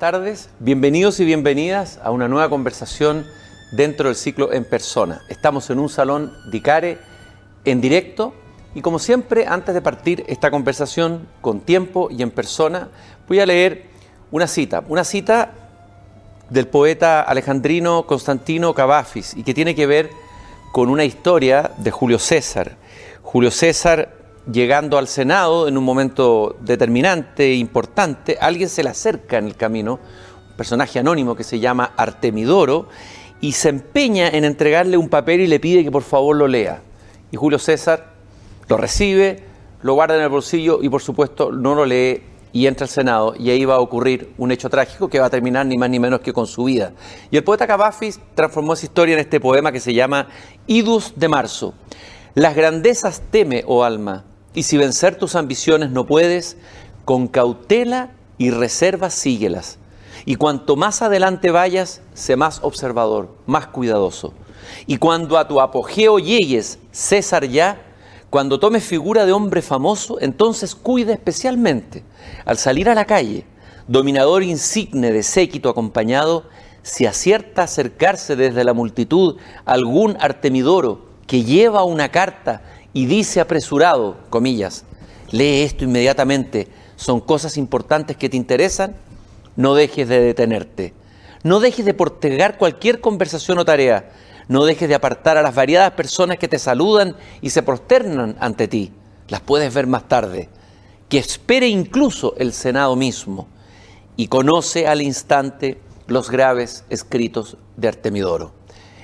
tardes. Bienvenidos y bienvenidas a una nueva conversación dentro del ciclo En Persona. Estamos en un salón Dicare en directo y como siempre, antes de partir esta conversación con tiempo y en persona, voy a leer una cita, una cita del poeta alejandrino Constantino Cavafis y que tiene que ver con una historia de Julio César. Julio César llegando al Senado en un momento determinante e importante, alguien se le acerca en el camino, un personaje anónimo que se llama Artemidoro, y se empeña en entregarle un papel y le pide que por favor lo lea. Y Julio César lo recibe, lo guarda en el bolsillo y por supuesto no lo lee y entra al Senado y ahí va a ocurrir un hecho trágico que va a terminar ni más ni menos que con su vida. Y el poeta Cavafis transformó esa historia en este poema que se llama Idus de Marzo. Las grandezas teme, oh alma, y si vencer tus ambiciones no puedes, con cautela y reserva síguelas. Y cuanto más adelante vayas, sé más observador, más cuidadoso. Y cuando a tu apogeo llegues, César ya, cuando tomes figura de hombre famoso, entonces cuida especialmente, al salir a la calle, dominador insigne de séquito acompañado, si acierta acercarse desde la multitud algún artemidoro que lleva una carta y dice apresurado, comillas, lee esto inmediatamente, son cosas importantes que te interesan, no dejes de detenerte. No dejes de portegar cualquier conversación o tarea. No dejes de apartar a las variadas personas que te saludan y se prosternan ante ti. Las puedes ver más tarde. Que espere incluso el Senado mismo y conoce al instante los graves escritos de Artemidoro.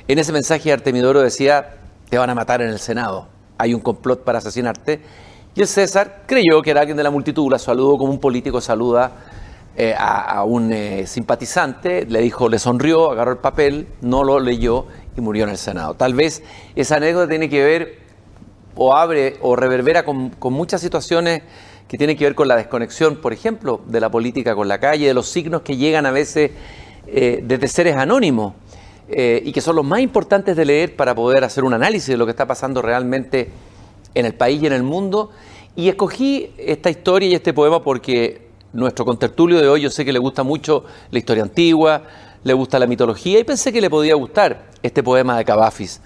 En ese mensaje Artemidoro decía, te van a matar en el Senado hay un complot para asesinarte. Y el César creyó que era alguien de la multitud, la saludó como un político saluda eh, a, un eh, simpatizante, le dijo, le sonrió, agarró el papel, no lo leyó y murió en el Senado. Tal vez esa anécdota tiene que ver o abre o reverbera con, muchas situaciones que tienen que ver con la desconexión, por ejemplo, de la política con la calle, de los signos que llegan a veces eh, desde seres anónimos. Eh, y que son los más importantes de leer para poder hacer un análisis de lo que está pasando realmente en el país y en el mundo. Y escogí esta historia y este poema porque nuestro contertulio de hoy yo sé que le gusta mucho la historia antigua, le gusta la mitología y pensé que le podía gustar este poema de Cavafis.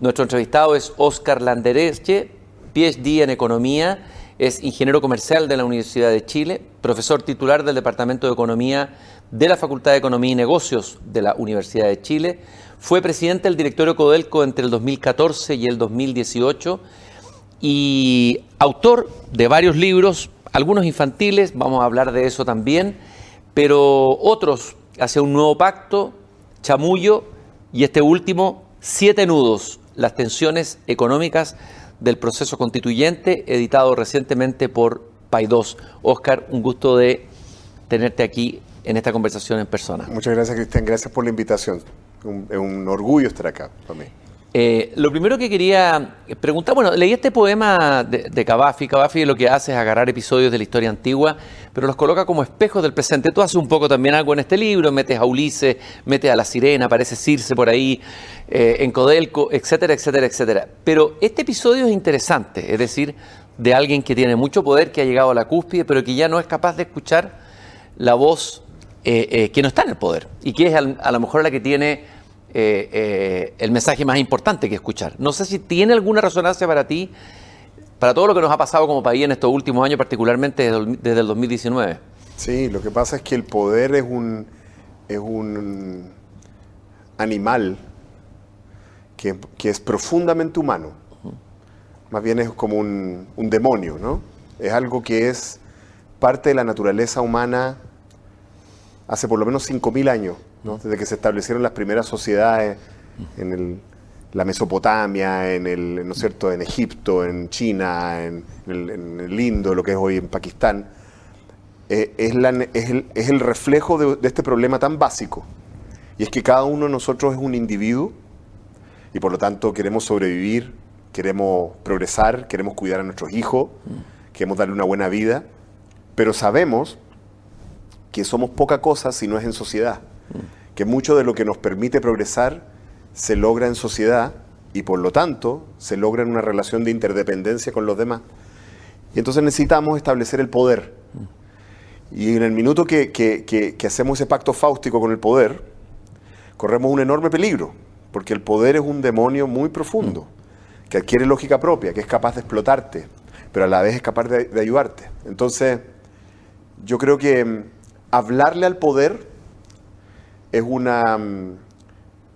Nuestro entrevistado es Oscar Landereche, PhD en Economía, es ingeniero comercial de la Universidad de Chile, profesor titular del Departamento de Economía de la Facultad de Economía y Negocios de la Universidad de Chile. Fue presidente del directorio Codelco entre el 2014 y el 2018 y autor de varios libros, algunos infantiles, vamos a hablar de eso también, pero otros hacia un nuevo pacto, Chamullo y este último, Siete Nudos, las tensiones económicas del proceso constituyente, editado recientemente por Paidós. Oscar, un gusto de tenerte aquí en esta conversación en persona. Muchas gracias, Cristian. Gracias por la invitación. Es un, orgullo estar acá para mí. Eh, lo primero que quería preguntar, bueno, leí este poema de, de Cavafi. Cavafi lo que hace es agarrar episodios de la historia antigua, pero los coloca como espejos del presente. Tú haces un poco también algo en este libro, metes a Ulises, metes a la sirena, aparece Circe por ahí, eh, en Codelco, etcétera, etcétera, etcétera. Pero este episodio es interesante, es decir, de alguien que tiene mucho poder, que ha llegado a la cúspide, pero que ya no es capaz de escuchar la voz eh, que no está en el poder y que es a, lo mejor la que tiene eh, el mensaje más importante que escuchar. No sé si tiene alguna resonancia para ti, para todo lo que nos ha pasado como país en estos últimos años, particularmente desde, el 2019. Sí, lo que pasa es que el poder es un, es un animal que, es profundamente humano. Más bien es como un, un demonio, ¿no? Es algo que es parte de la naturaleza humana hace por lo menos 5.000 años, desde que se establecieron las primeras sociedades en la Mesopotamia, en, el, ¿no es cierto? en Egipto, en China, en, el, Indo, lo que es hoy en Pakistán, eh, es, el, reflejo de, este problema tan básico. Y es que cada uno de nosotros es un individuo y por lo tanto queremos sobrevivir, queremos progresar, queremos cuidar a nuestros hijos, queremos darle una buena vida, pero sabemos que somos poca cosa si no es en sociedad, que mucho de lo que nos permite progresar se logra en sociedad y por lo tanto se logra en una relación de interdependencia con los demás. Y entonces necesitamos establecer el poder. Y en el minuto que, que- hacemos ese pacto fáustico con el poder, corremos un enorme peligro, porque el poder es un demonio muy profundo, que adquiere lógica propia, que es capaz de explotarte, pero a la vez es capaz de, de ayudarte. Entonces, yo creo que mm, hablarle al poder es una, mm,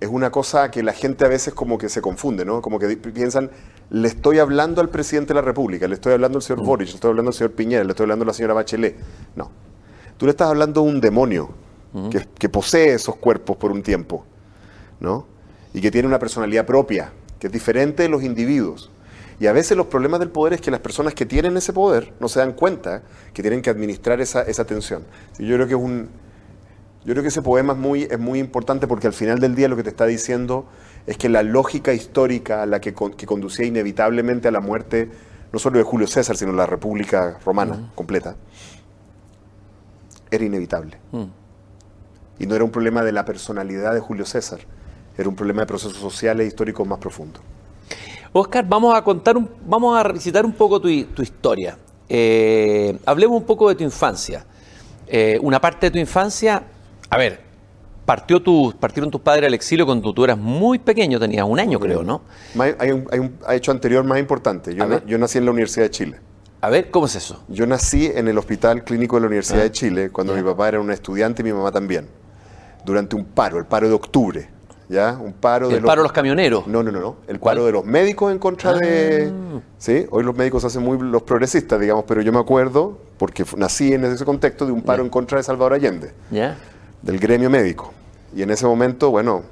es una cosa que la gente a veces como que se confunde, ¿no? Como que piensan, le estoy hablando al presidente de la República, le estoy hablando al señor Boric, le estoy hablando al señor Piñera, le estoy hablando a la señora Bachelet. No. Tú le estás hablando a un demonio que, que posee esos cuerpos por un tiempo, ¿no? Y que tiene una personalidad propia, que es diferente de los individuos. Y a veces los problemas del poder es que las personas que tienen ese poder no se dan cuenta que tienen que administrar esa, esa tensión. Y yo creo que es un, yo creo que ese poema es muy, es muy importante porque al final del día lo que te está diciendo es que la lógica histórica a la que, con- que conducía inevitablemente a la muerte, no solo de Julio César, sino de la República Romana completa, era inevitable. Y no era un problema de la personalidad de Julio César, era un problema de procesos sociales e históricos más profundos. Oscar, vamos a contar, un- vamos a revisitar un poco tu historia. Eh, hablemos un poco de tu infancia. Eh, una parte de tu infancia, a ver, partió tu, partieron tus padres al exilio cuando tú eras muy pequeño, tenías un año creo, ¿no? Hay un, hay un hecho anterior más importante. Yo, na- nací en la Universidad de Chile. A ver, ¿cómo es eso? Yo nací en el Hospital Clínico de la Universidad Ah. de Chile cuando mi papá era un estudiante y mi mamá también. Durante un paro, el paro de octubre. ¿Ya? Un paro de El paro de los camioneros. No, no, no, no. El ¿Cuál? paro de los médicos en contra de. Ah. Sí, hoy los médicos hacen muy los progresistas, digamos, pero yo me acuerdo, porque nací en ese contexto, de un paro en contra de Salvador Allende, ¿Ya? Del gremio médico. Y en ese momento, bueno,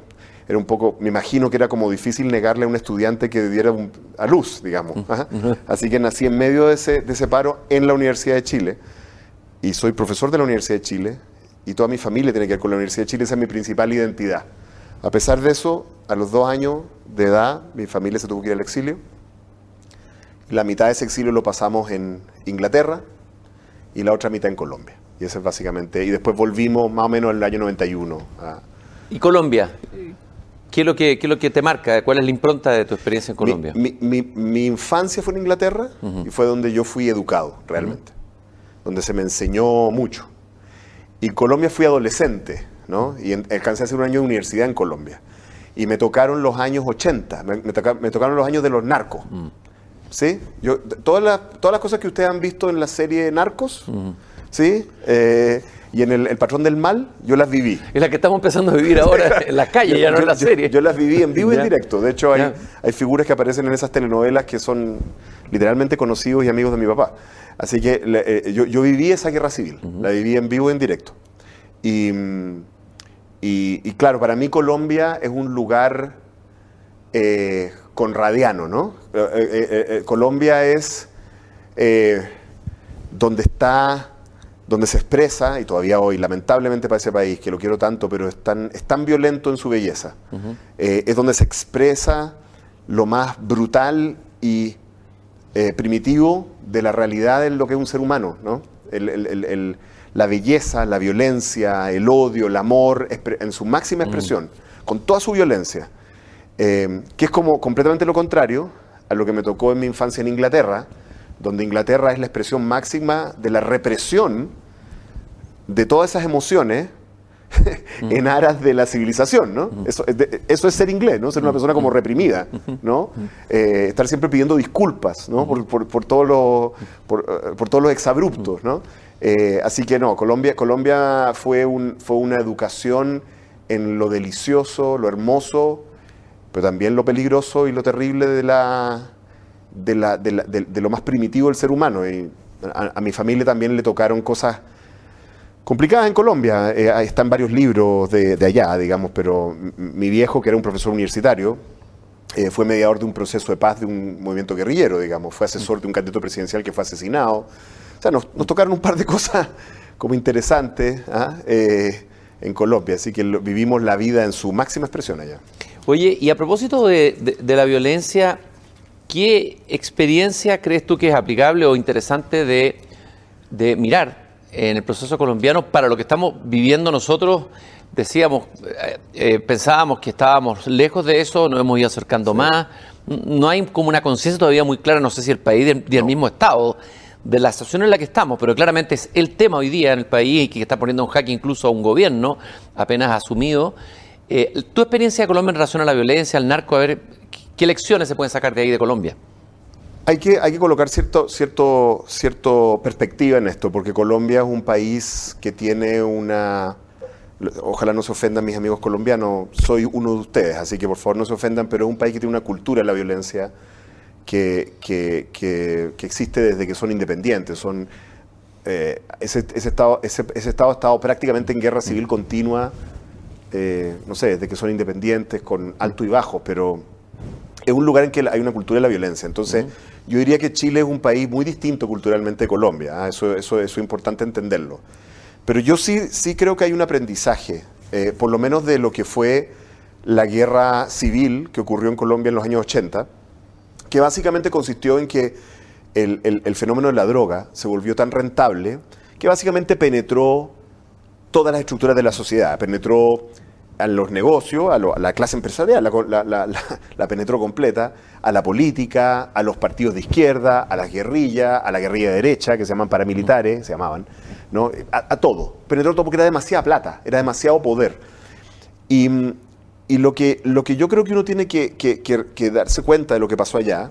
era un poco, me imagino que era como difícil negarle a un estudiante que diera un- a luz, digamos. Ajá. Así que nací en medio de ese, de ese paro en la Universidad de Chile. Y soy profesor de la Universidad de Chile. Y toda mi familia tiene que ver con la Universidad de Chile. Esa es mi principal identidad. A pesar de eso, a los dos años de edad, mi familia se tuvo que ir al exilio. La mitad de ese exilio lo pasamos en Inglaterra y la otra mitad en Colombia. Y ese es básicamente. Y después volvimos más o menos en el año 91 a, ¿Y Colombia? ¿Qué es, lo que, ¿Qué es lo que te marca? ¿Cuál es la impronta de tu experiencia en Colombia? Mi, mi- mi- mi infancia fue en Inglaterra y fue donde yo fui educado, realmente. Donde se me enseñó mucho. Y en Colombia fui adolescente, ¿no? Y en- alcancé a hacer un año de universidad en Colombia. Y me tocaron los años 80, me, me toca- me tocaron los años de los narcos. ¿Sí? Yo, todas, las, todas las cosas que ustedes han visto en la serie Narcos, ¿sí? Eh, y en el, El Patrón del Mal, yo las viví. Es la que estamos empezando a vivir ahora en las calles, ya no en la serie. Yo las viví en vivo y en directo. De hecho, hay, Ya. hay figuras que aparecen en esas telenovelas que son literalmente conocidos y amigos de mi papá. Así que eh, yo, yo viví esa guerra civil, la viví en vivo y en directo. Y, y- y claro, para mí Colombia es un lugar eh, conradiano, ¿no? Eh, Colombia es donde está, donde se expresa, y todavía hoy, lamentablemente para ese país, que lo quiero tanto, pero es tan, es tan violento en su belleza, eh, es donde se expresa lo más brutal y eh, primitivo de la realidad de lo que es un ser humano, ¿no? El- el- el- el- la belleza, la violencia, el odio, el amor, en su máxima expresión, con toda su violencia, eh, que es como completamente lo contrario a lo que me tocó en mi infancia en Inglaterra, donde Inglaterra es la expresión máxima de la represión de todas esas emociones en aras de la civilización, ¿no? Eso, es de- eso es ser inglés, ¿no? Ser una persona como reprimida, ¿no? Eh, estar siempre pidiendo disculpas, ¿no? Por, por- por todos los, por, eh, por todos los exabruptos, ¿no? Eh, así que no, Colombia, Colombia fue, un, fue una educación en lo delicioso, lo hermoso, pero también lo peligroso y lo terrible de la, de, la- de la- de- lo más primitivo del ser humano. Y a, mi familia también le tocaron cosas complicadas en Colombia. Eh, están varios libros de, allá, digamos, pero mi viejo, que era un profesor universitario, eh, fue mediador de un proceso de paz de un movimiento guerrillero, digamos. Fue asesor de un candidato presidencial que fue asesinado. O sea, nos, tocaron un par de cosas como interesantes ¿ah? Eh, en Colombia. Así que vivimos la vida en su máxima expresión allá. Oye, y a propósito de- de la violencia, ¿qué experiencia crees tú que es aplicable o interesante de, de mirar en el proceso colombiano para lo que estamos viviendo nosotros? Decíamos, eh, eh, pensábamos que estábamos lejos de eso, nos hemos ido acercando más. No hay como una conciencia todavía muy clara, no sé si el país ni el mismo Estado, de la situación en la que estamos, pero claramente es el tema hoy día en el país y que está poniendo un jaque incluso a un gobierno apenas asumido. Eh, tu experiencia de Colombia en relación a la violencia, al narco, a ver, ¿qué lecciones se pueden sacar de ahí de Colombia? Hay que, hay que colocar cierto, cierto, cierto perspectiva en esto, porque Colombia es un país que tiene una... Ojalá no se ofendan mis amigos colombianos, soy uno de ustedes, así que por favor no se ofendan, pero es un país que tiene una cultura de la violencia que, que, que, existe desde que son independientes. Son, eh, ese, estado, ese, estado ha estado prácticamente en guerra civil continua, eh, no sé, desde que son independientes, con alto y bajo, pero es un lugar en que hay una cultura de la violencia. Entonces, yo diría que Chile es un país muy distinto culturalmente de Colombia. ¿ah? Eso, eso, eso, es importante entenderlo. Pero yo sí, sí creo que hay un aprendizaje, eh, por lo menos de lo que fue la guerra civil que ocurrió en Colombia en los años 80, que básicamente consistió en que el, el fenómeno de la droga se volvió tan rentable que básicamente penetró todas las estructuras de la sociedad, penetró a los negocios, a, la clase empresarial, la, penetró completa, a la política, a los partidos de izquierda, a las guerrillas, a la guerrilla derecha, que se llaman paramilitares, se llamaban, ¿no? a, todo. Penetró todo porque era demasiada plata, era demasiado poder. Y, lo, que, lo que yo creo que uno tiene que, que, darse cuenta de lo que pasó allá,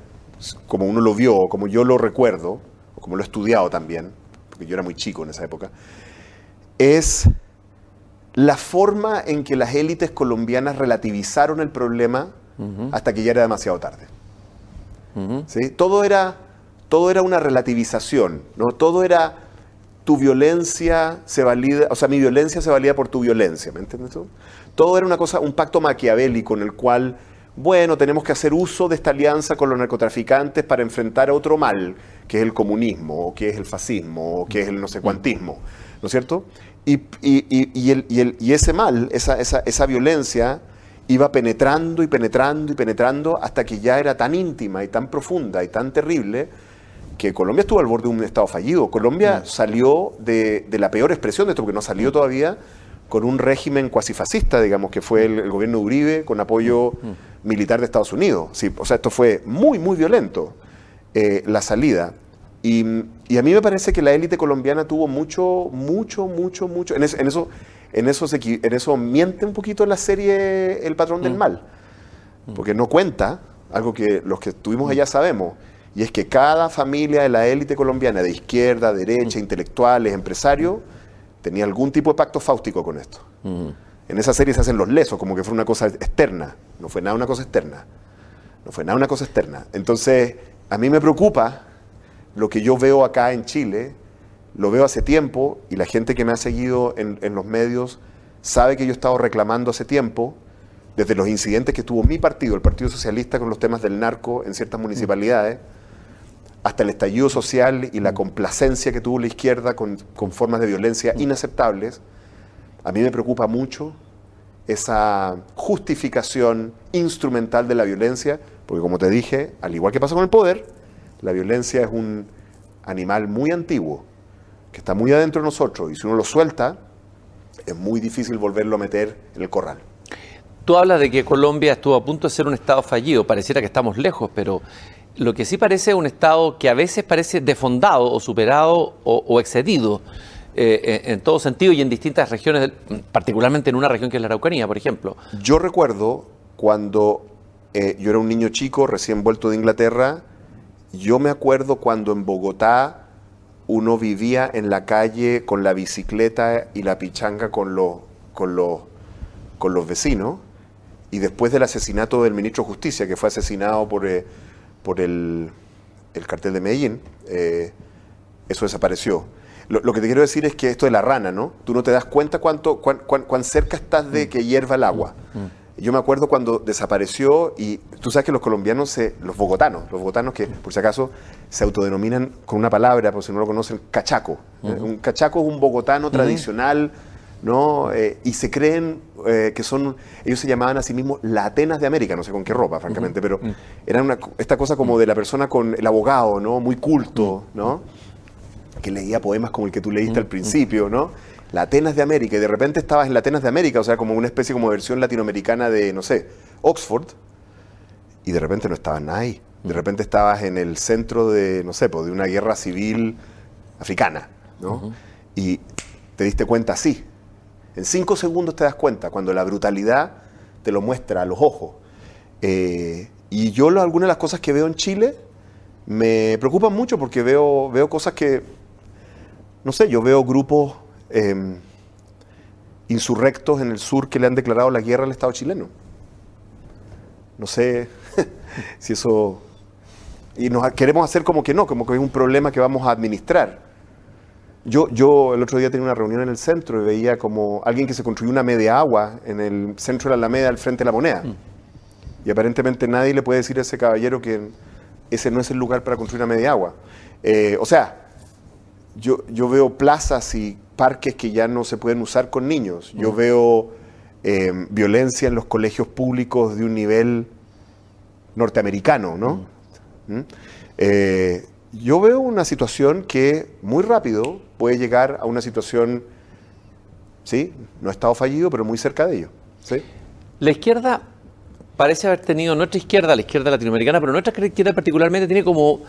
como uno lo vio, como yo lo recuerdo, como lo he estudiado también, porque yo era muy chico en esa época, es la forma en que las élites colombianas relativizaron el problema hasta que ya era demasiado tarde. ¿Sí? Todo, era, todo era una relativización, ¿no? Todo era tu violencia se valida, o sea, mi violencia se valía por tu violencia, ¿me entiendes tú? Todo era una cosa, un pacto maquiavélico en el cual, bueno, tenemos que hacer uso de esta alianza con los narcotraficantes para enfrentar a otro mal, que es el comunismo, o que es el fascismo, o que es el no sé cuantismo, ¿no es cierto? Y, y, ese mal, esa, esa, violencia, iba penetrando y penetrando y penetrando hasta que ya era tan íntima y tan profunda y tan terrible que Colombia estuvo al borde de un estado fallido. Colombia mm. salió de, la peor expresión de esto, porque no salió mm. todavía con un régimen cuasi fascista, digamos, que fue el, gobierno de Uribe con apoyo mm. militar de Estados Unidos. Sí, o sea, esto fue muy, muy violento, eh, la salida. Y, a mí me parece que la élite colombiana tuvo mucho, mucho, mucho, mucho. En, eso, en, eso, en eso miente un poquito la serie El patrón del mm. mal. Mm. Porque no cuenta algo que los que estuvimos allá sabemos. Y es que cada familia de la élite colombiana, de izquierda, derecha, mm. intelectuales, empresarios, tenía algún tipo de pacto fáustico con esto. En esa serie se hacen los lesos, como que fue una cosa externa. No fue nada una cosa externa. No fue nada una cosa externa. Entonces, a mí me preocupa lo que yo veo acá en Chile, lo veo hace tiempo y la gente que me ha seguido en, los medios sabe que yo he estado reclamando hace tiempo, desde los incidentes que tuvo mi partido, el Partido Socialista, con los temas del narco en ciertas municipalidades, hasta el estallido social y la complacencia que tuvo la izquierda con, con formas de violencia inaceptables, a mí me preocupa mucho esa justificación instrumental de la violencia, porque como te dije, al igual que pasa con el poder, la violencia es un animal muy antiguo, que está muy adentro de nosotros, y si uno lo suelta, es muy difícil volverlo a meter en el corral. Tú hablas de que Colombia estuvo a punto de ser un Estado fallido, pareciera que estamos lejos, pero lo que sí parece es un Estado que a veces parece defondado o superado o, excedido eh, en, todo sentido y en distintas regiones, particularmente en una región que es la Araucanía, por ejemplo. Yo recuerdo cuando eh, yo era un niño chico, recién vuelto de Inglaterra, yo me acuerdo cuando en Bogotá uno vivía en la calle con la bicicleta y la pichanga con, con, con los vecinos, y después del asesinato del ministro de Justicia, que fue asesinado por, eh, por el, cartel de Medellín, eh, eso desapareció. Lo, que te quiero decir es que esto de la rana, ¿no? Tú no te das cuenta cuánto, cuán, cuán, cerca estás de mm. que hierva el agua. Mm. Yo me acuerdo cuando desapareció y tú sabes que los colombianos, se, los bogotanos, los bogotanos que por si acaso se autodenominan con una palabra, por si no lo conocen, cachaco. Un cachaco es un bogotano tradicional, ¿no? Eh, y se creen eh, que son, ellos se llamaban a sí mismos la Atenas de América, no sé con qué ropa, francamente, pero era una, esta cosa como de la persona con el abogado, ¿no? Muy culto, ¿no? Que leía poemas como el que tú leíste al principio, ¿no? La Atenas de América, y de repente estabas en la Atenas de América, o sea, como una especie como versión latinoamericana de, no sé, Oxford, y de repente no estaban ahí. De repente estabas en el centro de, no sé, pues, de una guerra civil africana, ¿no? Y te diste cuenta así. En cinco segundos te das cuenta, cuando la brutalidad te lo muestra a los ojos. Eh, y yo algunas de las cosas que veo en Chile me preocupan mucho porque veo, veo cosas que, no sé, yo veo grupos em, insurrectos en el sur que le han declarado la guerra al Estado chileno. No sé si eso... Y nos queremos hacer como que no, como que es un problema que vamos a administrar. Yo, yo el otro día tenía una reunión en el centro y veía como alguien que se construyó una media agua en el centro de la Alameda al frente de la moneda. Mm. Y aparentemente nadie le puede decir a ese caballero que ese no es el lugar para construir una media agua. Eh, o sea, yo, yo veo plazas y parques que ya no se pueden usar con niños. Yo veo eh, violencia en los colegios públicos de un nivel norteamericano, ¿no? ¿Mm? Eh, yo veo una situación que muy rápido puede llegar a una situación, sí, no ha estado fallido, pero muy cerca de ello. ¿sí? La izquierda parece haber tenido, nuestra izquierda, la izquierda latinoamericana, pero nuestra izquierda particularmente tiene como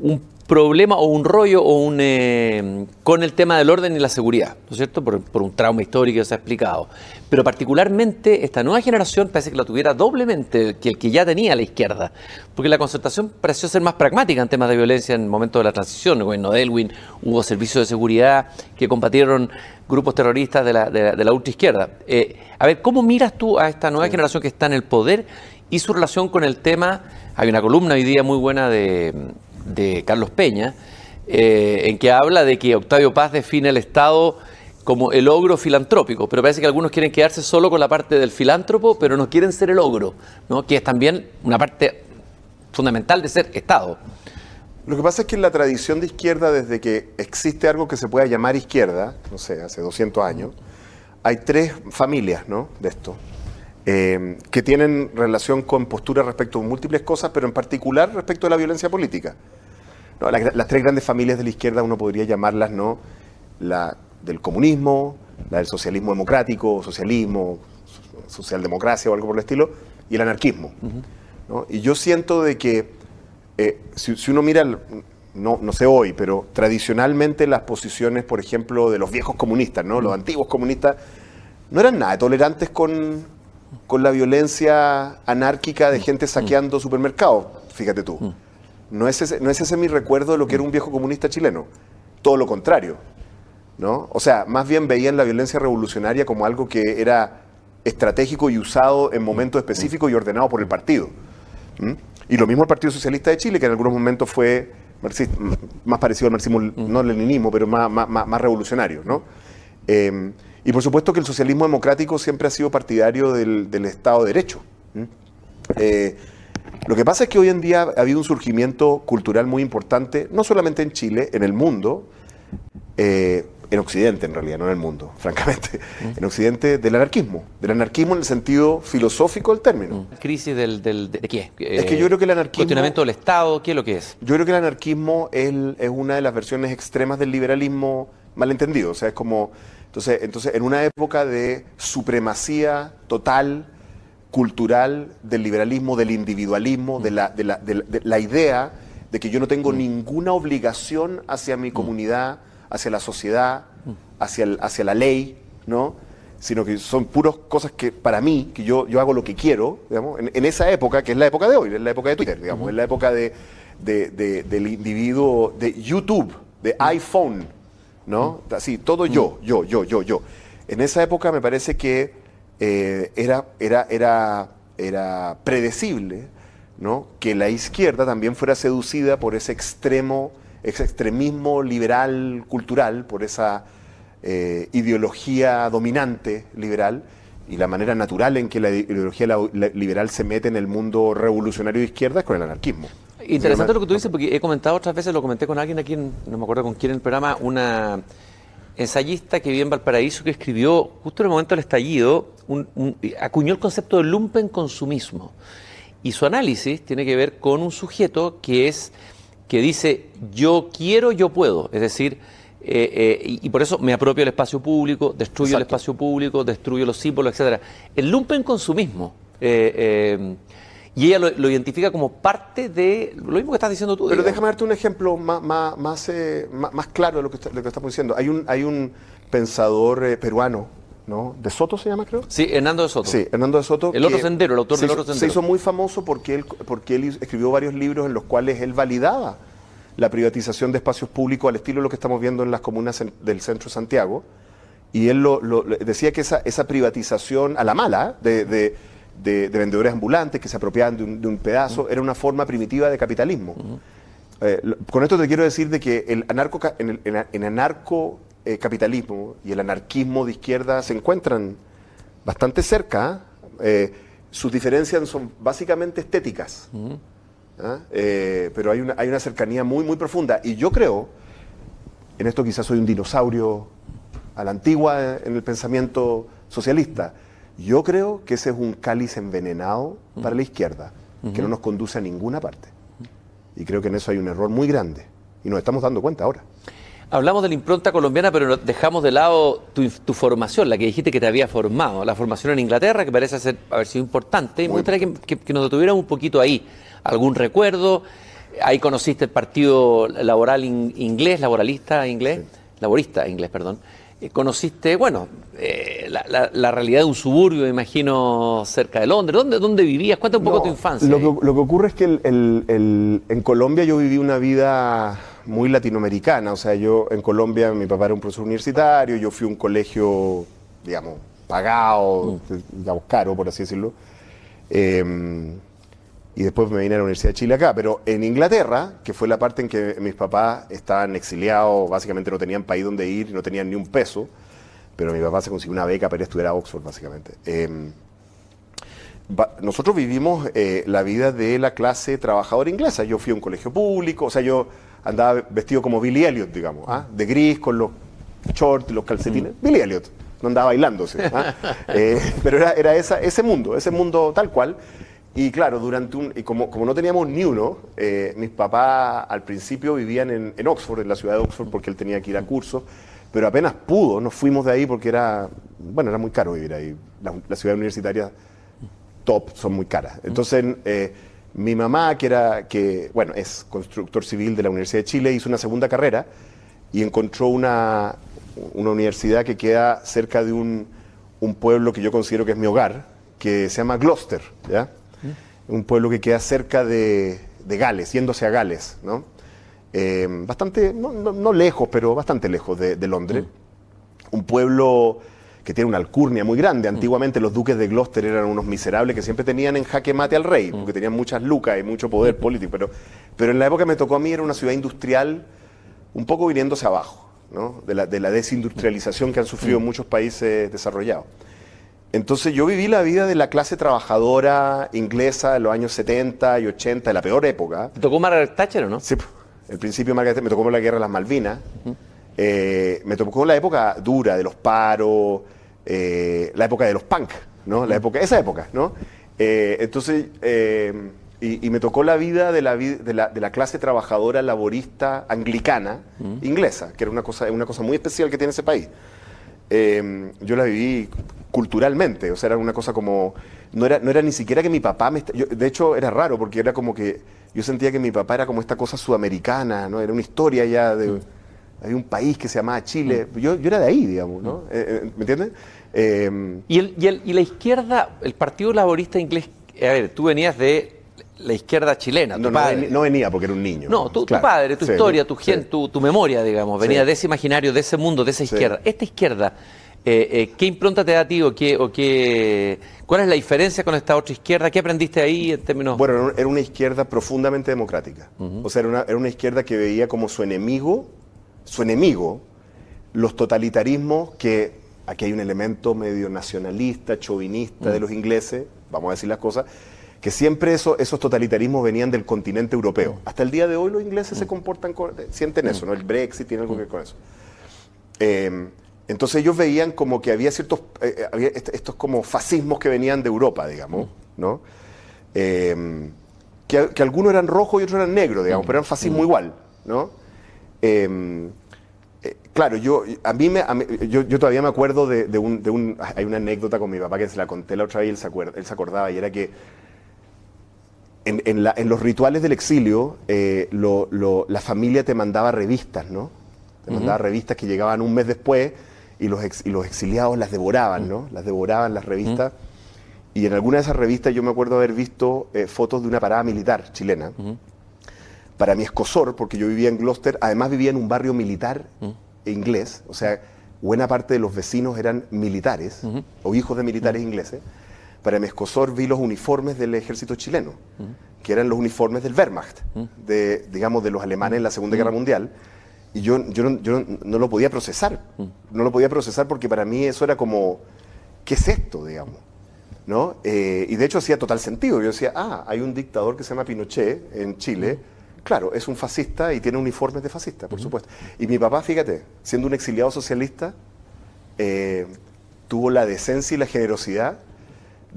un problema o un rollo o un, eh, con el tema del orden y la seguridad, ¿no es cierto? Por, un trauma histórico que se ha explicado. Pero particularmente esta nueva generación parece que la tuviera doblemente que el que ya tenía la izquierda, porque la concertación pareció ser más pragmática en temas de violencia en el momento de la transición. El gobierno de Elwin hubo servicios de seguridad que combatieron grupos terroristas de la, de, la ultraizquierda. Eh, a ver, ¿cómo miras tú a esta nueva generación que está en el poder y su relación con el tema? Hay una columna hoy día muy buena de de Carlos Peña, eh, en que habla de que Octavio Paz define el Estado como el ogro filantrópico, pero parece que algunos quieren quedarse solo con la parte del filántropo, pero no quieren ser el ogro, ¿no? que es también una parte fundamental de ser Estado. Lo que pasa es que en la tradición de izquierda, desde que existe algo que se pueda llamar izquierda, no sé, hace 200 años, hay tres familias ¿no? de esto. Eh, que tienen relación con posturas respecto a múltiples cosas, pero en particular respecto a la violencia política. las, tres grandes familias de la izquierda uno podría llamarlas ¿no? la del comunismo, la del socialismo democrático, socialismo, socialdemocracia o algo por el estilo, y el anarquismo. Y yo siento de que eh, si, uno mira, no, no sé hoy, pero tradicionalmente las posiciones, por ejemplo, de los viejos comunistas, ¿no? los antiguos comunistas, no eran nada tolerantes con, con la violencia anárquica de gente saqueando supermercados, fíjate tú. No es, ese, no es mi recuerdo de lo que era un viejo comunista chileno, todo lo contrario. ¿no? O sea, más bien veían la violencia revolucionaria como algo que era estratégico y usado en momentos específicos y ordenado por el partido. Y lo mismo el Partido Socialista de Chile, que en algunos momentos fue más parecido al marxismo, no leninismo, pero más, más, más revolucionario. ¿no? Em, y por supuesto que el socialismo democrático siempre ha sido partidario del, Estado de Derecho. Eh, lo que pasa es que hoy en día ha habido un surgimiento cultural muy importante, no solamente en Chile, en el mundo, eh, en Occidente en realidad, no en el mundo, francamente, en Occidente del anarquismo, del anarquismo en el sentido filosófico del término. ¿Crisis del, de, qué? es que yo creo que el anarquismo... Cuestionamiento del Estado, ¿qué es lo que es? Yo creo que el anarquismo es, es una de las versiones extremas del liberalismo malentendido, o sea, es como entonces, entonces, en una época de supremacía total, cultural, del liberalismo, del individualismo, de la, de la, de la idea de que yo no tengo mm. ninguna obligación hacia mi mm. comunidad, hacia la sociedad, mm. hacia, el, hacia la ley, ¿no? sino que son puras cosas que para mí, que yo, yo hago lo que quiero, digamos, en, esa época, que es la época de hoy, es la época de Twitter, digamos, es la época de, de, del individuo, de YouTube, de iPhone, ¿no? Así, todo yo, yo, yo, yo, yo. En esa época me parece que eh, era, era, era, era predecible, ¿no? Que la izquierda también fuera seducida por ese extremo, ese extremismo liberal cultural, por esa eh, ideología dominante liberal y la manera natural en que la ideología liberal se mete en el mundo revolucionario de izquierda es con el anarquismo. Interesante lo que tú dices, porque he comentado otras veces, lo comenté con alguien aquí, no me acuerdo con quién en el programa, una ensayista que vive en Valparaíso que escribió, justo en el momento del estallido, acuñó el concepto de lumpen consumismo. Y su análisis tiene que ver con un sujeto que es que dice yo quiero, yo puedo. Es decir, eh, eh, y, por eso me apropio del espacio público, destruyo el espacio público, destruyo los símbolos, etcétera. El lumpen consumismo. Eh, Y ella lo, identifica como parte de lo mismo que estás diciendo tú. Pero déjame darte un ejemplo más, más, eh, claro de lo que, lo que, estamos diciendo. Hay un, hay un pensador eh, peruano, ¿no? ¿De Soto se llama, creo? Sí, Hernando de Soto. Sí, Hernando de Soto. El otro sendero, el autor del otro sendero. Se hizo muy famoso porque él, porque él escribió varios libros en los cuales él validaba la privatización de espacios públicos al estilo de lo que estamos viendo en las comunas del centro de Santiago. Y él lo, decía que esa, esa privatización a la mala de de, vendedores ambulantes que se apropiaban de un, pedazo, era una forma primitiva de capitalismo. Eh, con esto te quiero decir de que el anarco, en el anarcocapitalismo y el anarquismo de izquierda se encuentran bastante cerca. Eh, sus diferencias son básicamente estéticas, ¿ah? eh, pero hay una, hay una cercanía muy, muy profunda. Y yo creo, en esto quizás soy un dinosaurio a la antigua en el pensamiento socialista, yo creo que ese es un cáliz envenenado para la izquierda, que no nos conduce a ninguna parte. Y creo que en eso hay un error muy grande. Y nos estamos dando cuenta ahora. Hablamos de la impronta colombiana, pero dejamos de lado tu, formación, la que dijiste que te había formado, la formación en Inglaterra, que parece ser, haber sido importante. Y me gustaría que, nos detuviéramos un poquito ahí. ¿Algún recuerdo? Ahí conociste el Partido Laboral Inglés, laboralista inglés, laborista inglés, perdón. Eh, conociste, bueno, eh, la, realidad de un suburbio, me imagino, cerca de Londres. ¿Dónde, dónde vivías? Cuéntame un poco tu infancia. Lo que, ocurre es que en Colombia yo viví una vida muy latinoamericana. O sea, yo en Colombia, mi papá era un profesor universitario, yo fui a un colegio, digamos, pagado, mm. digamos, caro, por así decirlo. Eh, y después me vine a la Universidad de Chile acá. Pero en Inglaterra, que fue la parte en que mis papás estaban exiliados, básicamente no tenían país donde ir, no tenían ni un peso, pero mi papá se consiguió una beca para estudiar a Oxford, básicamente. Em, nosotros vivimos eh, la vida de la clase trabajadora inglesa. Yo fui a un colegio público, o sea, yo andaba vestido como Billy Elliot, digamos, ¿ah? de gris, con los shorts, los calcetines. Mm. Billy Elliot, no andaba bailándose. ¿ah? Eh, pero era, era esa, ese mundo, ese mundo tal cual. Y claro, durante un, y como, como no teníamos ni uno, eh, mis papás al principio vivían en, en, Oxford, en la ciudad de Oxford, porque él tenía que ir a cursos, pero apenas pudo, nos fuimos de ahí porque era, bueno, era muy caro vivir ahí. Las la ciudades universitarias top son muy caras. Entonces, eh, mi mamá, que era, que, bueno, es constructor civil de la Universidad de Chile, hizo una segunda carrera y encontró una, una universidad que queda cerca de un, un pueblo que yo considero que es mi hogar, que se llama Gloucester, ¿ya? Un pueblo que queda cerca de, Gales, yéndose a Gales, ¿no? Eh, bastante, no, lejos, pero bastante lejos de, Londres. Mm. Un pueblo que tiene una alcurnia muy grande. Mm. Antiguamente los duques de Gloucester eran unos miserables que siempre tenían en jaque mate al rey, mm. porque tenían muchas lucas y mucho poder político. Pero, pero en la época que me tocó a mí era una ciudad industrial un poco viniéndose abajo, ¿no? de, la, de la desindustrialización que han sufrido muchos países desarrollados. Entonces yo viví la vida de la clase trabajadora inglesa de los años 70 y 80, de la peor época. ¿Te tocó Margaret Thatcher o no? Sí, el principio de Margaret me tocó la guerra de las Malvinas, eh, me tocó la época dura de los paros, eh, la época de los punk, ¿no? La época, esa época, ¿no? Eh, entonces, y, me tocó la vida de la, de la, clase trabajadora laborista anglicana inglesa, que era una cosa, una cosa muy especial que tiene ese país. Yo la viví culturalmente, o sea, era una cosa como, no era, no era ni siquiera que mi papá me... de hecho, era raro porque era como que yo sentía que mi papá era como esta cosa sudamericana, ¿no? Era una historia ya de... Mm. Hay un país que se llamaba Chile. Mm. Yo, yo era de ahí, digamos, ¿no? Eh, eh, ¿Me entiendes? Em, ¿Y, el, y, el, y, la izquierda, el Partido Laborista Inglés, a ver, tú venías de la izquierda chilena, tu no, padre. No, venía porque era un niño. No, tu, padre, tu historia, tu, tu, tu, memoria, digamos, venía de ese imaginario, de ese mundo, de esa izquierda. Esta izquierda eh, eh, ¿Qué impronta te da a ti o, qué, o qué, cuál es la diferencia con esta otra izquierda? ¿Qué aprendiste ahí en términos...? Bueno, era una izquierda profundamente democrática. O sea, era una, era una, izquierda que veía como su enemigo, su enemigo, los totalitarismos que, aquí hay un elemento medio nacionalista, chauvinista de los ingleses, vamos a decir las cosas, que siempre eso, esos totalitarismos venían del continente europeo. Hasta el día de hoy los ingleses se comportan, sienten eso, ¿no? El Brexit tiene algo que ver con eso. Eh, entonces ellos veían como que había ciertos, eh, eh, estos como fascismos que venían de Europa, digamos, mm. ¿no? Em, que, algunos eran rojos y otros eran negros, digamos, pero eran fascismo mm. igual, ¿no? Em, eh, claro, yo, a mí me, yo, todavía me acuerdo de, un, Hay una anécdota con mi papá que se la conté la otra vez y él se, él se acordaba y era que en, los rituales del exilio, eh, la familia te mandaba revistas, ¿no? Te mandaba revistas que llegaban un mes después y los, los exiliados las devoraban, ¿no? Las devoraban las revistas. Y en alguna de esas revistas yo me acuerdo haber visto eh, fotos de una parada militar chilena. Para mi escosor, porque yo vivía en Gloucester, además vivía en un barrio militar inglés, o sea, buena parte de los vecinos eran militares o hijos de militares ingleses. Para mi escosor vi los uniformes del ejército chileno, que eran los uniformes del Wehrmacht, de, digamos, de los alemanes en la Segunda Guerra Mundial. Y yo, yo, no, lo podía procesar. No lo podía procesar porque para mí eso era como, ¿qué es esto, digamos? ¿No? Eh, y de hecho hacía total sentido. Yo decía, ah, hay un dictador que se llama Pinochet en Chile. Claro, es un fascista y tiene uniformes de fascista, por supuesto. Y mi papá, fíjate, siendo un exiliado socialista, eh, tuvo la decencia y la generosidad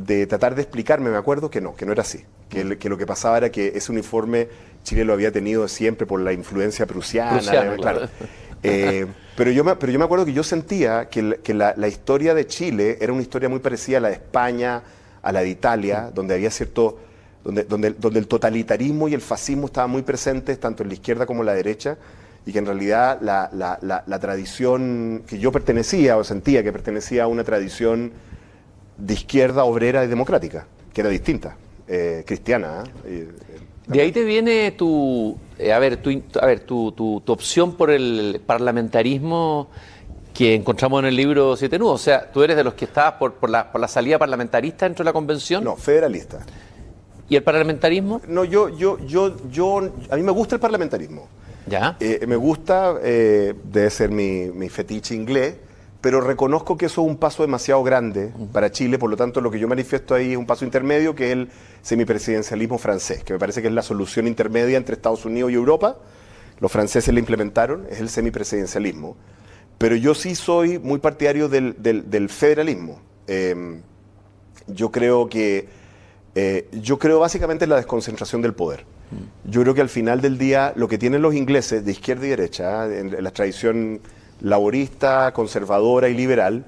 de tratar de explicarme, me acuerdo que no, que no era así. Que, lo que pasaba era que ese uniforme Chile lo había tenido siempre por la influencia prusiana. claro. Eh, pero, yo me, pero yo me acuerdo que yo sentía que, la, historia de Chile era una historia muy parecida a la de España, a la de Italia, donde había cierto. Donde, donde, donde el totalitarismo y el fascismo estaban muy presentes, tanto en la izquierda como en la derecha, y que en realidad la, la tradición que yo pertenecía o sentía que pertenecía a una tradición de izquierda obrera y democrática, que era distinta, eh, cristiana. ¿eh? de ahí te viene tu, eh, a ver, tu, a ver tu, tu, opción por el parlamentarismo que encontramos en el libro Siete Nudos. O sea, tú eres de los que estabas por, por, la, por la salida parlamentarista dentro de la convención. No, federalista. ¿Y el parlamentarismo? No, yo, yo, yo, yo, a mí me gusta el parlamentarismo. ¿Ya? me gusta, debe ser mi, mi fetiche inglés pero reconozco que eso es un paso demasiado grande para Chile, por lo tanto lo que yo manifiesto ahí es un paso intermedio, que es el semipresidencialismo francés, que me parece que es la solución intermedia entre Estados Unidos y Europa. Los franceses la implementaron, es el semipresidencialismo. Pero yo sí soy muy partidario del, federalismo. Em, yo creo que eh, yo creo básicamente en la desconcentración del poder. Yo creo que al final del día lo que tienen los ingleses de izquierda y derecha, en la tradición laborista, conservadora y liberal,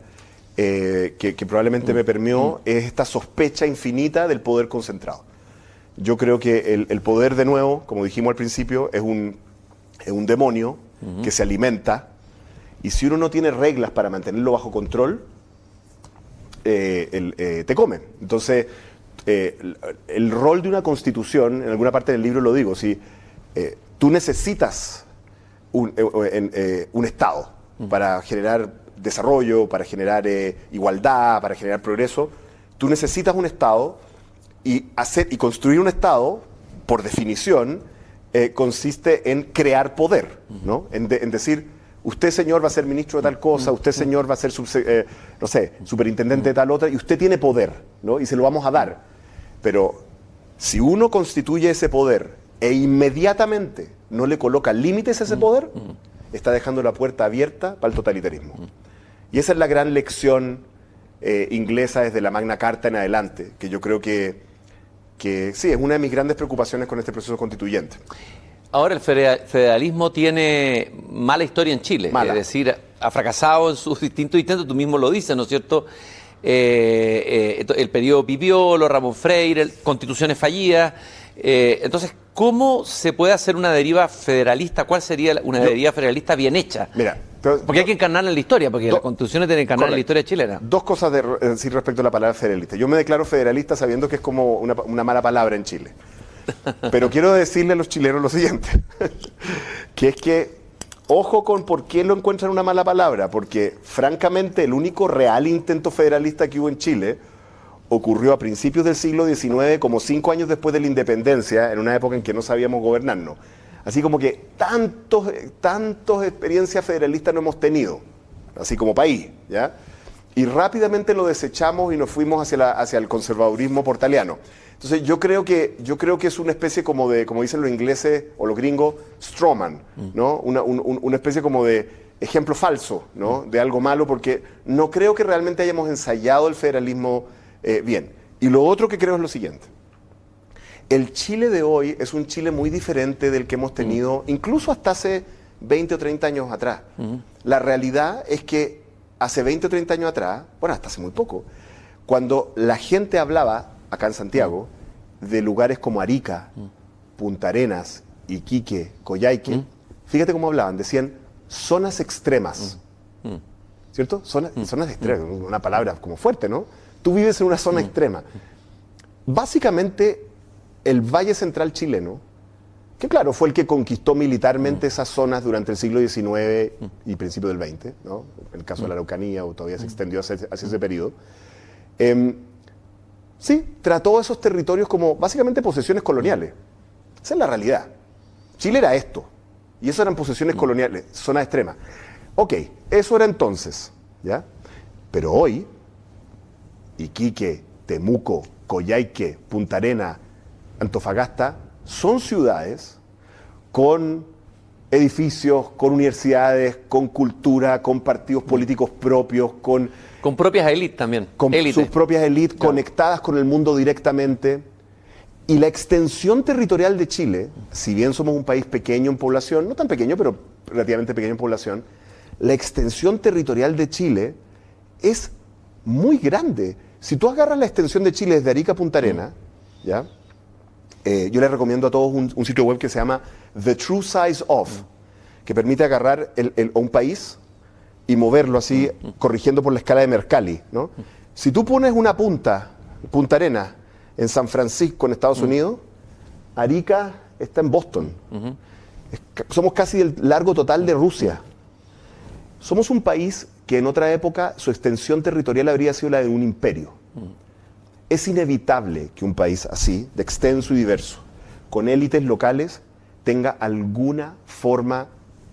eh, que, probablemente me permeó, mm. es esta sospecha infinita del poder concentrado. Yo creo que el, poder, de nuevo, como dijimos al principio, es un, un demonio que se alimenta y si uno no tiene reglas para mantenerlo bajo control, eh, eh, te come. Entonces, el, rol de una constitución, en alguna parte del libro lo digo, si tú necesitas un, un Estado, para generar desarrollo, para generar eh, igualdad, para generar progreso, tú necesitas un Estado y, hacer, y construir un Estado, por definición, eh, consiste en crear poder, ¿no? En, decir, usted señor va a ser ministro de tal cosa, usted señor va a ser, eh, no sé, superintendente de tal otra, y usted tiene poder, ¿no? Y se lo vamos a dar. Pero si uno constituye ese poder e inmediatamente no le coloca límites a ese poder, está dejando la puerta abierta para el totalitarismo. Y esa es la gran lección eh, inglesa desde la Magna Carta en adelante, que yo creo que, que sí, es una de mis grandes preocupaciones con este proceso constituyente. Ahora el federalismo tiene mala historia en Chile, es decir, ha fracasado en sus distintos intentos, tú mismo lo dices, ¿no es cierto? Eh, eh, el periodo Pipiolo, Ramón Freire, constituciones fallidas. Entonces, ¿Cómo se puede hacer una deriva federalista? ¿Cuál sería una deriva federalista bien hecha? Mira, porque hay que encarnarla en la historia, porque las constituciones tienen que encarnar en la historia chilena. Dos cosas de decir respecto a la palabra federalista. Yo me declaro federalista sabiendo que es como una, una mala palabra en Chile. Pero quiero decirle a los chilenos lo siguiente, que es que ojo con por qué lo encuentran una mala palabra, porque francamente el único real intento federalista que hubo en Chile ocurrió a principios del siglo XIX, como cinco años después de la independencia, en una época en que no sabíamos gobernarnos. Así como que tantos, tantos experiencias federalistas no hemos tenido, así como país, ¿ya? Y rápidamente lo desechamos y nos fuimos hacia, la, hacia el conservadurismo portaliano. Entonces yo creo que yo creo que es una especie como de, como dicen los ingleses o los gringos, strawman, ¿no? Una, una especie como de ejemplo falso, ¿no? De algo malo, porque no creo que realmente hayamos ensayado el federalismo eh, bien, y lo otro que creo es lo siguiente. El Chile de hoy es un Chile muy diferente del que hemos mm. tenido incluso hasta hace 20 o 30 años atrás. Mm. La realidad es que hace 20 o 30 años atrás, bueno, hasta hace muy poco, cuando la gente hablaba, acá en Santiago, de lugares como Arica, Punta Arenas, Iquique, Coyhaique, fíjate cómo hablaban, decían zonas extremas. ¿Cierto? Zonas, zonas extremas, una palabra como fuerte, ¿no? Tú vives en una zona extrema. Básicamente, el Valle Central chileno, que claro, fue el que conquistó militarmente esas zonas durante el siglo XIX y principio del XX, ¿no? En el caso de la Araucanía, o todavía se extendió hacia, hacia ese periodo. Em, sí, trató esos territorios como básicamente posesiones coloniales. Esa es la realidad. Chile era esto. Y eso eran posesiones coloniales, zona extrema. Ok, eso era entonces, ¿ya? Pero hoy, Iquique, Temuco, Coyhaique, Punta Arena, Antofagasta, son ciudades con edificios, con universidades, con cultura, con partidos políticos propios, con... Con propias élites también. Con sus propias élites conectadas con el mundo directamente. Y la extensión territorial de Chile, si bien somos un país pequeño en población, no tan pequeño, pero relativamente pequeño en población, la extensión territorial de Chile es muy grande. Si tú agarras la extensión de Chile desde Arica a Punta Arena, ¿ya? Eh, yo les recomiendo a todos un, sitio web que se llama The True Size Of, que permite agarrar el, un país y moverlo así, corrigiendo por la escala de Mercalli. ¿no? Si tú pones una punta, Punta Arena, en San Francisco, en Estados Unidos, Arica está en Boston. somos casi el largo total de Rusia. Somos un país que en otra época su extensión territorial habría sido la de un imperio. Es inevitable que un país así, de extenso y diverso, con élites locales, tenga alguna forma,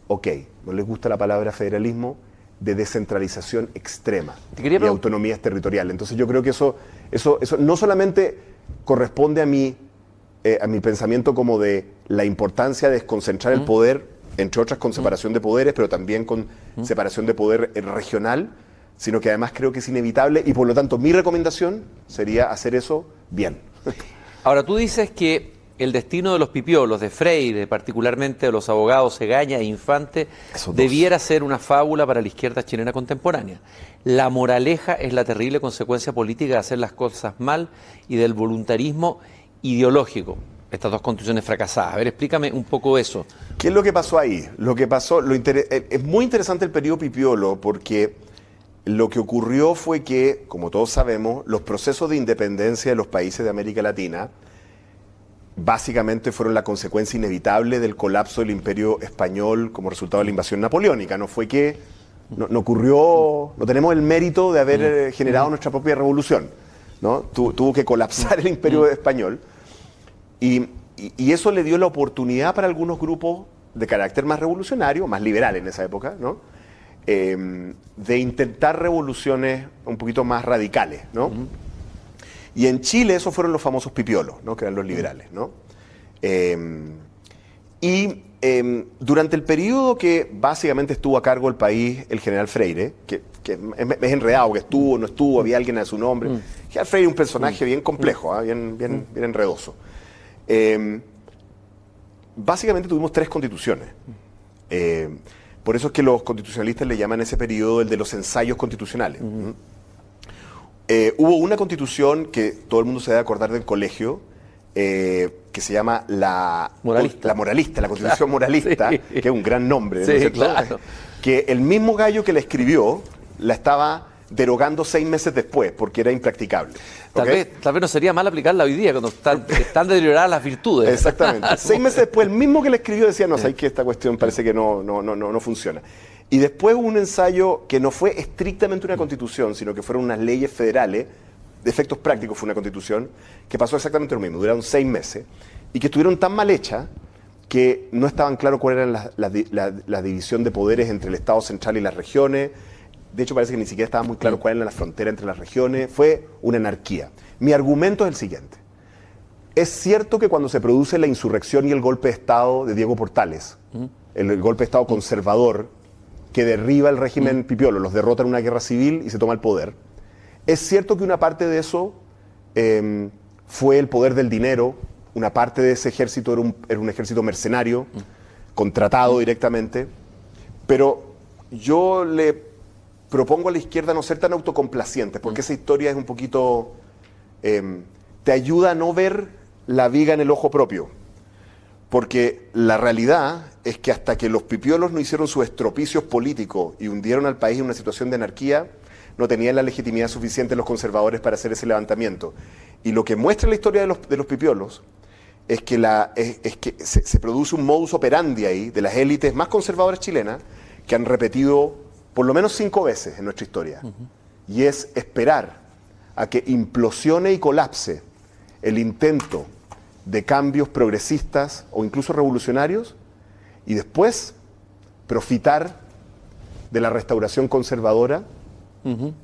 ok, no les gusta la palabra federalismo, de descentralización extrema y autonomía territorial. Entonces yo creo que eso, eso, eso no solamente corresponde a mi, eh, a mi pensamiento como de la importancia de desconcentrar el poder, entre otras con separación de poderes, pero también con separación de poder eh, regional, sino que además creo que es inevitable y por lo tanto mi recomendación sería hacer eso bien. Ahora tú dices que el destino de los pipiolos, de Freire, particularmente de los abogados Egaña e Infante, debiera ser una fábula para la izquierda chilena contemporánea. La moraleja es la terrible consecuencia política de hacer las cosas mal y del voluntarismo ideológico. Estas dos constituciones fracasadas. A ver, explícame un poco eso. ¿Qué es lo que pasó ahí? Lo que pasó, lo eh, es muy interesante el periodo Pipiolo porque lo que ocurrió fue que, como todos sabemos, los procesos de independencia de los países de América Latina básicamente fueron la consecuencia inevitable del colapso del imperio español como resultado de la invasión napoleónica. No fue que no, ocurrió, no tenemos el mérito de haber eh, generado nuestra propia revolución. ¿no? tuvo que colapsar el imperio español. Y, eso le dio la oportunidad para algunos grupos de carácter más revolucionario, más liberal en esa época, ¿no? Em, de intentar revoluciones un poquito más radicales. ¿no? Y en Chile esos fueron los famosos pipiolos, ¿no? que eran los liberales. ¿no? Em, y em, durante el periodo que básicamente estuvo a cargo el país el general Freire, que, es, enredado, que estuvo, no estuvo, había alguien a su nombre. Mm. General Freire es un personaje mm. bien complejo, ¿ah? bien, bien, mm. bien enredoso. Em, básicamente tuvimos tres constituciones. por eso es que los constitucionalistas le llaman ese periodo el de los ensayos constitucionales. Eh, hubo una constitución que todo el mundo se debe acordar del colegio, eh, que se llama la moralista, la, moralista, la constitución moralista, que es un gran nombre, que el mismo gallo que la escribió la estaba derogando seis meses después, porque era impracticable. Tal, vez, tal vez no sería mal aplicarla hoy día, cuando están, están deterioradas las virtudes. Exactamente. seis meses después, el mismo que la escribió decía, no, sabes que esta cuestión parece que no, no, no, no, no funciona. Y después hubo un ensayo que no fue estrictamente una constitución, sino que fueron unas leyes federales, de efectos prácticos fue una constitución, que pasó exactamente lo mismo, duraron seis meses, y que estuvieron tan mal hechas que no estaban claro cuál era la, división de poderes entre el Estado central y las regiones. De hecho, parece que ni siquiera estaba muy claro cuál era la frontera entre las regiones. Fue una anarquía. Mi argumento es el siguiente. Es cierto que cuando se produce la insurrección y el golpe de Estado de Diego Portales, el golpe de Estado conservador que derriba el régimen mm. Pipiolo, los derrota en una guerra civil y se toma el poder. Es cierto que una parte de eso em, fue el poder del dinero, una parte de ese ejército era un, ejército mercenario, mm. contratado directamente, pero yo le propongo a la izquierda no ser tan autocomplaciente, porque mm. esa historia es un poquito... Em, te ayuda a no ver la viga en el ojo propio. Porque la realidad es que hasta que los pipiolos no hicieron sus estropicios políticos y hundieron al país en una situación de anarquía, no tenían la legitimidad suficiente los conservadores para hacer ese levantamiento. Y lo que muestra la historia de los, de los pipiolos es que, la, es, que se, produce un modus operandi ahí de las élites más conservadoras chilenas que han repetido por lo menos cinco veces en nuestra historia. Y es esperar a que implosione y colapse el intento de cambios progresistas o incluso revolucionarios y después profitar de la restauración conservadora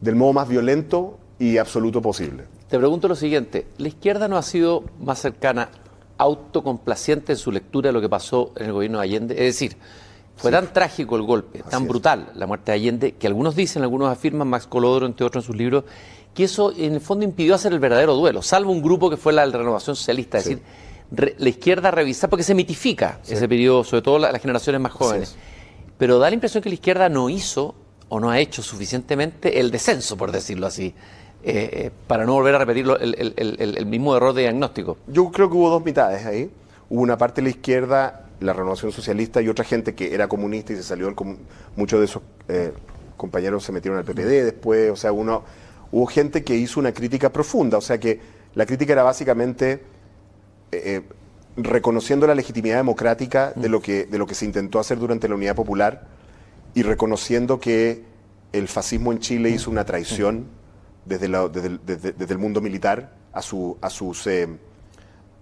del modo más violento y absoluto posible. Te pregunto lo siguiente, ¿la izquierda no ha sido más cercana, autocomplaciente en su lectura de lo que pasó en el gobierno de Allende? Es decir, fue tan trágico el golpe, tan brutal la muerte de Allende, que algunos dicen, algunos afirman, Max Colodro, entre otros en sus libros, que eso en el fondo impidió hacer el verdadero duelo, salvo un grupo que fue la Renovación Socialista, es decir, la izquierda revisar, porque se mitifica ese periodo, sobre todo las generaciones más jóvenes. Pero da la impresión que la izquierda no hizo o no ha hecho suficientemente el descenso, por decirlo así, eh, eh, para no volver a repetir el, mismo error de diagnóstico. Yo creo que hubo dos mitades ahí. Hubo una parte de la izquierda, la renovación socialista, y otra gente que era comunista y se salió, muchos de esos eh, compañeros se metieron al PPD después, o sea, uno hubo gente que hizo una crítica profunda, o sea que la crítica era básicamente eh, eh, reconociendo la legitimidad democrática de lo, que, de lo que se intentó hacer durante la Unidad Popular y reconociendo que el fascismo en Chile hizo una traición desde, desde, el mundo militar a, su, a, sus,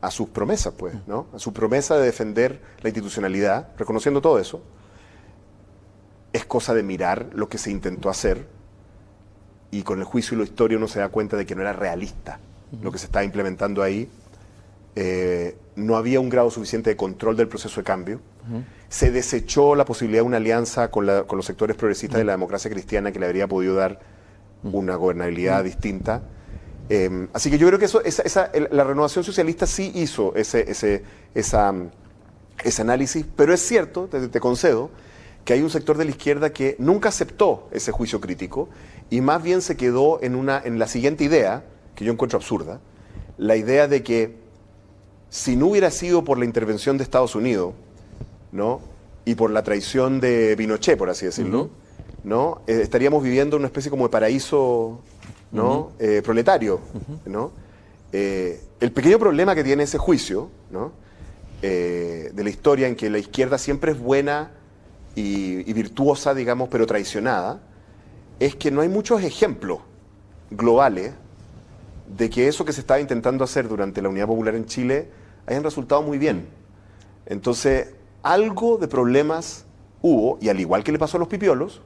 a sus promesas, pues, ¿no? A su promesa de defender la institucionalidad, reconociendo todo eso. Es cosa de mirar lo que se intentó hacer y con el juicio y la historia uno se da cuenta de que no era realista lo que se estaba implementando ahí. Eh, no había un grado suficiente de control del proceso de cambio. Se desechó la posibilidad de una alianza con, los sectores progresistas de la democracia cristiana que le habría podido dar una gobernabilidad distinta. Eh, así que yo creo que eso, esa, la renovación socialista sí hizo ese, ese, esa, ese análisis, pero es cierto, te concedo, que hay un sector de la izquierda que nunca aceptó ese juicio crítico y más bien se quedó en, una, en la siguiente idea, que yo encuentro absurda, la idea de que si no hubiera sido por la intervención de Estados Unidos, ¿no? y por la traición de Pinochet, por así decirlo, ¿no? Eh, estaríamos viviendo una especie como de paraíso ¿no? Eh, proletario. ¿no? Eh, el pequeño problema que tiene ese juicio ¿no? de la historia en que la izquierda siempre es buena y, virtuosa, digamos, pero traicionada, es que no hay muchos ejemplos globales de que eso que se estaba intentando hacer durante la Unidad Popular en Chile hayan resultado muy bien. Entonces, algo de problemas hubo, y al igual que le pasó a los pipiolos,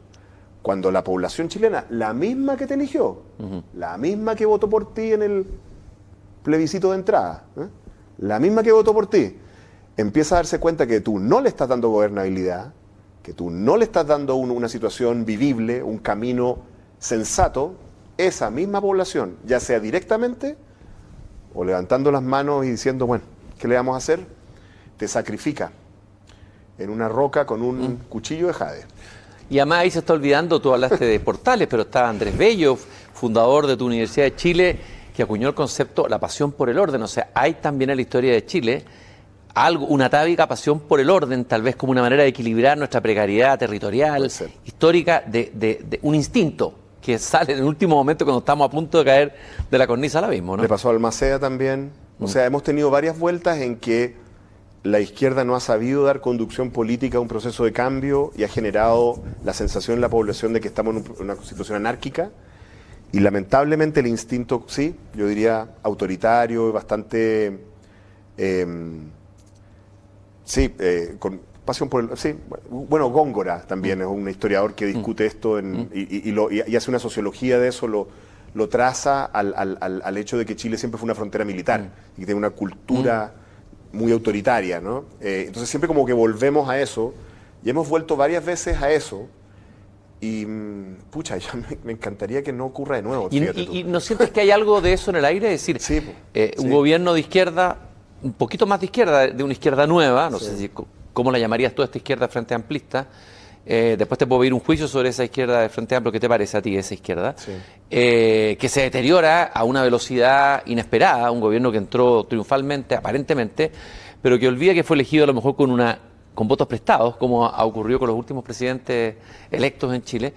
cuando la población chilena, la misma que te eligió, la misma que votó por ti en el plebiscito de entrada, ¿eh? la misma que votó por ti, empieza a darse cuenta que tú no le estás dando gobernabilidad, que tú no le estás dando una situación vivible, un camino sensato, esa misma población, ya sea directamente o levantando las manos y diciendo, bueno, ¿qué le vamos a hacer? Te sacrifica en una roca con un mm. cuchillo de jade. Y además ahí se está olvidando, tú hablaste de portales, pero está Andrés Bello, fundador de tu Universidad de Chile, que acuñó el concepto la pasión por el orden. O sea, hay también en la historia de Chile algo, una atávica pasión por el orden, tal vez como una manera de equilibrar nuestra precariedad territorial, histórica, de, un instinto que sale en el último momento cuando estamos a punto de caer de la cornisa al abismo. ¿no? Le pasó al Macea también. O mm. sea, hemos tenido varias vueltas en que la izquierda no ha sabido dar conducción política a un proceso de cambio y ha generado la sensación en la población de que estamos en una situación anárquica. Y lamentablemente el instinto, sí, yo diría autoritario, bastante... Em, Sí, eh, con pasión por el... Sí, bueno, Góngora también mm. es un historiador que discute mm. esto mm. y, hace una sociología de eso, lo, lo traza al, hecho de que Chile siempre fue una frontera militar y que tiene una cultura muy autoritaria, ¿no? Eh, entonces siempre como que volvemos a eso y hemos vuelto varias veces a eso y, pucha, ya me, encantaría que no ocurra de nuevo. ¿Y, no sientes que hay algo de eso en el aire? Es decir, eh, un gobierno de izquierda un poquito más de izquierda, de una izquierda nueva, no sé si, cómo la llamarías tú esta izquierda frente amplista, eh, después te puedo pedir un juicio sobre esa izquierda de Frente Amplio. ¿Qué te parece a ti esa izquierda? Eh, que se deteriora a una velocidad inesperada, un gobierno que entró triunfalmente, aparentemente, pero que olvida que fue elegido a lo mejor con una con votos prestados, como ha ocurrido con los últimos presidentes electos en Chile.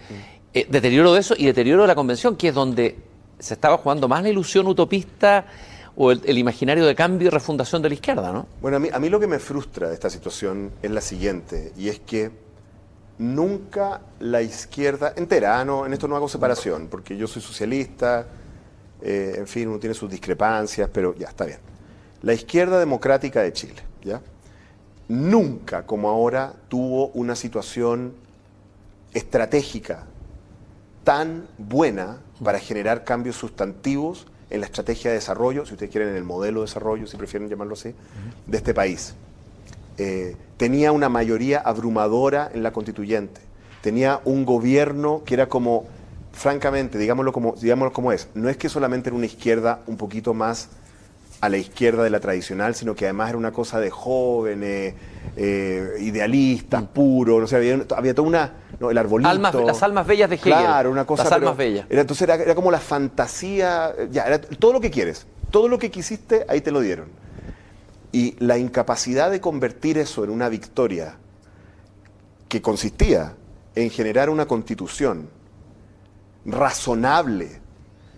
Eh, deterioro de eso y deterioro de la convención, que es donde se estaba jugando más la ilusión utopista o el, imaginario de cambio y refundación de la izquierda, ¿no? Bueno, a mí, a mí lo que me frustra de esta situación es la siguiente, y es que nunca la izquierda entera, ¿no? en esto no hago separación, porque yo soy socialista, eh, en fin, uno tiene sus discrepancias, pero ya, está bien. La izquierda democrática de Chile, ¿ya? Nunca como ahora tuvo una situación estratégica tan buena para generar cambios sustantivos en la estrategia de desarrollo, si ustedes quieren, en el modelo de desarrollo, si prefieren llamarlo así, de este país. Eh, tenía una mayoría abrumadora en la constituyente. Tenía un gobierno que era como, francamente, digámoslo como, digámoslo como es, no es que solamente era una izquierda un poquito más a la izquierda de la tradicional, sino que además era una cosa de jóvenes, eh, idealistas, mm. puros, no sé, había, había toda una, el arbolito. las almas bellas de Hegel. Claro, una cosa. Las almas bellas. Era, entonces era, como la fantasía, ya, era todo lo que quieres, todo lo que quisiste, ahí te lo dieron. Y la incapacidad de convertir eso en una victoria que consistía en generar una constitución razonable,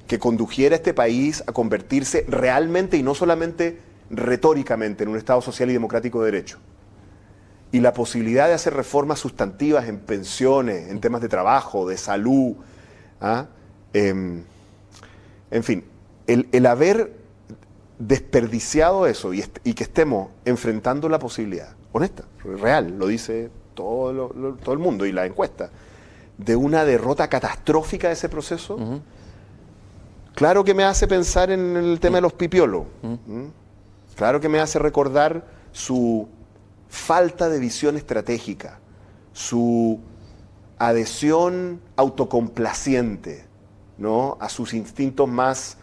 que condujera a este país a convertirse realmente y no solamente retóricamente en un Estado social y democrático de derecho. Y la posibilidad de hacer reformas sustantivas en pensiones, en temas de trabajo, de salud. ¿ah? Em, en fin, el, haber desperdiciado eso y, que estemos enfrentando la posibilidad, honesta, real, lo dice todo, todo el mundo y la encuesta, de una derrota catastrófica de ese proceso. Claro que me hace pensar en el tema de los pipiolos. ¿Mm? Claro que me hace recordar su falta de visión estratégica, su adhesión autocomplaciente ¿no? a sus instintos más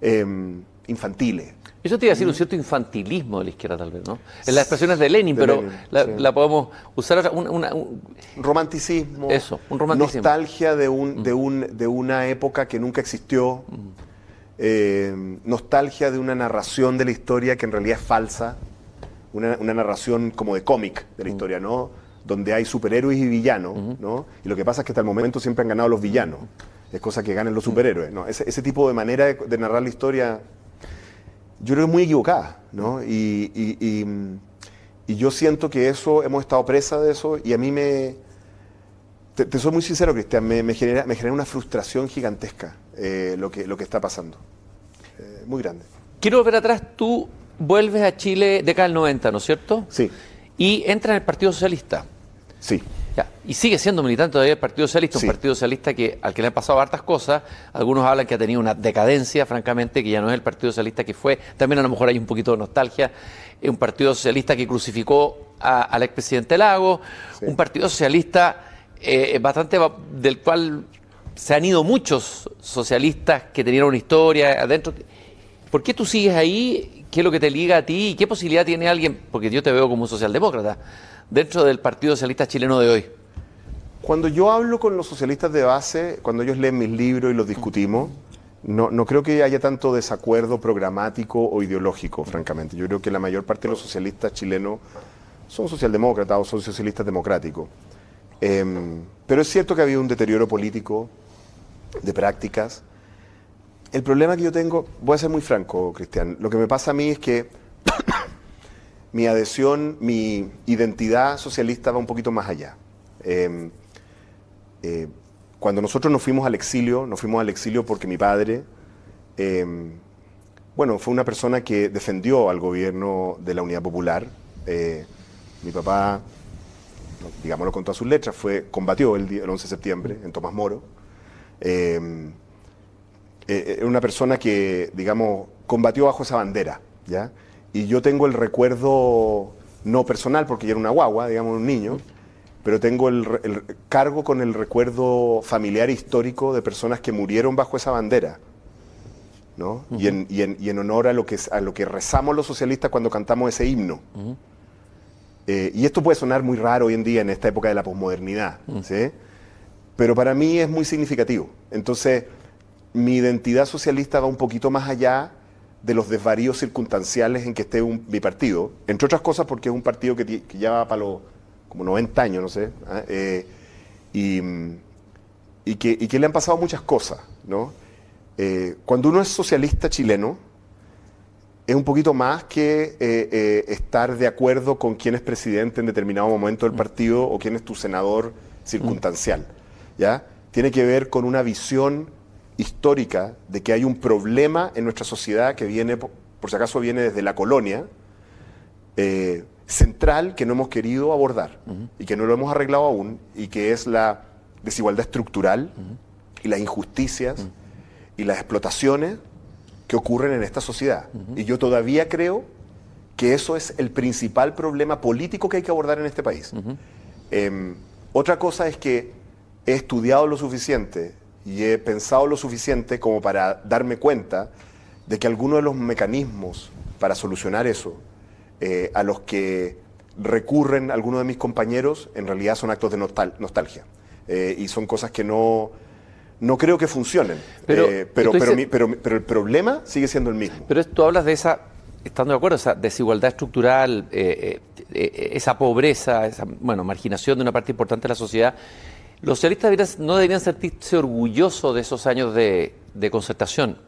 em, infantiles. Eso te iba a decir un cierto infantilismo de la izquierda, tal vez, ¿no? En las expresiones de Lenin, pero la, podemos usar. un romanticismo. Eso, un romanticismo. Nostalgia de, un, de, un, de una época que nunca existió. Eh, nostalgia de una narración de la historia que en realidad es falsa. Una, narración como de cómic de la historia, ¿no? Donde hay superhéroes y villanos, ¿no? Y lo que pasa es que hasta el momento siempre han ganado los villanos. Es cosa que ganen los superhéroes, ¿no? Ese, tipo de manera de narrar la historia yo creo que muy equivocada, ¿no? Y, yo siento que eso, hemos estado presa de eso y a mí me, te, soy muy sincero, Cristian, me, genera, me genera una frustración gigantesca eh, lo, que, lo que está pasando. Eh, muy grande. Quiero volver atrás, tú vuelves a Chile década del 90, ¿no es cierto? Sí. Y entras en el Partido Socialista. Sí. Y sigue siendo militante todavía del Partido Socialista, un Partido Socialista que, al que le han pasado hartas cosas. Algunos hablan que ha tenido una decadencia, francamente, que ya no es el Partido Socialista que fue. También a lo mejor hay un poquito de nostalgia. Un Partido Socialista que crucificó al expresidente Lago, un Partido Socialista eh, bastante del cual se han ido muchos socialistas que tenían una historia adentro. ¿Por qué tú sigues ahí? ¿Qué es lo que te liga a ti? ¿Y qué posibilidad tiene alguien? Porque yo te veo como un socialdemócrata dentro del Partido Socialista Chileno de hoy? Cuando yo hablo con los socialistas de base, cuando ellos leen mis libros y los discutimos, no, no, creo que haya tanto desacuerdo programático o ideológico, francamente. Yo creo que la mayor parte de los socialistas chilenos son socialdemócratas o son socialistas democráticos. Em, pero es cierto que ha habido un deterioro político de prácticas. El problema que yo tengo, voy a ser muy franco, Cristian, lo que me pasa a mí es que mi adhesión, mi identidad socialista va un poquito más allá. Em, eh, cuando nosotros nos fuimos al exilio, nos fuimos al exilio porque mi padre, em, bueno, fue una persona que defendió al gobierno de la Unidad Popular. Eh, mi papá, digámoslo con todas sus letras, fue, combatió el, el 11 de septiembre en Tomás Moro. Em, eh, era una persona que, digamos, combatió bajo esa bandera, ¿ya? Y yo tengo el recuerdo, no personal, porque yo era una guagua, digamos, un niño, pero tengo el, cargo con el recuerdo familiar histórico de personas que murieron bajo esa bandera. ¿no? y, en, honor a lo, que, a lo que rezamos los socialistas cuando cantamos ese himno. Eh, y esto puede sonar muy raro hoy en día en esta época de la posmodernidad, ¿sí? pero para mí es muy significativo. Entonces, mi identidad socialista va un poquito más allá de los desvaríos circunstanciales en que esté mi partido, entre otras cosas porque es un partido que, ya va para los como 90 años, no sé, ¿ah? eh, y, que, le han pasado muchas cosas. ¿no? Eh, cuando uno es socialista chileno, es un poquito más que eh, estar de acuerdo con quién es presidente en determinado momento del partido o quién es tu senador circunstancial. ¿ya? Tiene que ver con una visión histórica de que hay un problema en nuestra sociedad que viene, por si acaso viene desde la colonia, eh, central que no hemos querido abordar y que no lo hemos arreglado aún y que es la desigualdad estructural y las injusticias y las explotaciones que ocurren en esta sociedad. Y yo todavía creo que eso es el principal problema político que hay que abordar en este país. Em, otra cosa es que he estudiado lo suficiente y he pensado lo suficiente como para darme cuenta de que algunos de los mecanismos para solucionar eso, eh, a los que recurren algunos de mis compañeros, en realidad son actos de nostalgia. Eh, y son cosas que no, no creo que funcionen. Pero, eh, pero, pero, pero, el problema sigue siendo el mismo. Pero tú hablas de esa, estando de acuerdo, esa desigualdad estructural, esa pobreza, esa bueno, marginación de una parte importante de la sociedad. Los socialistas no deberían sentirse orgullosos de esos años de, concertación,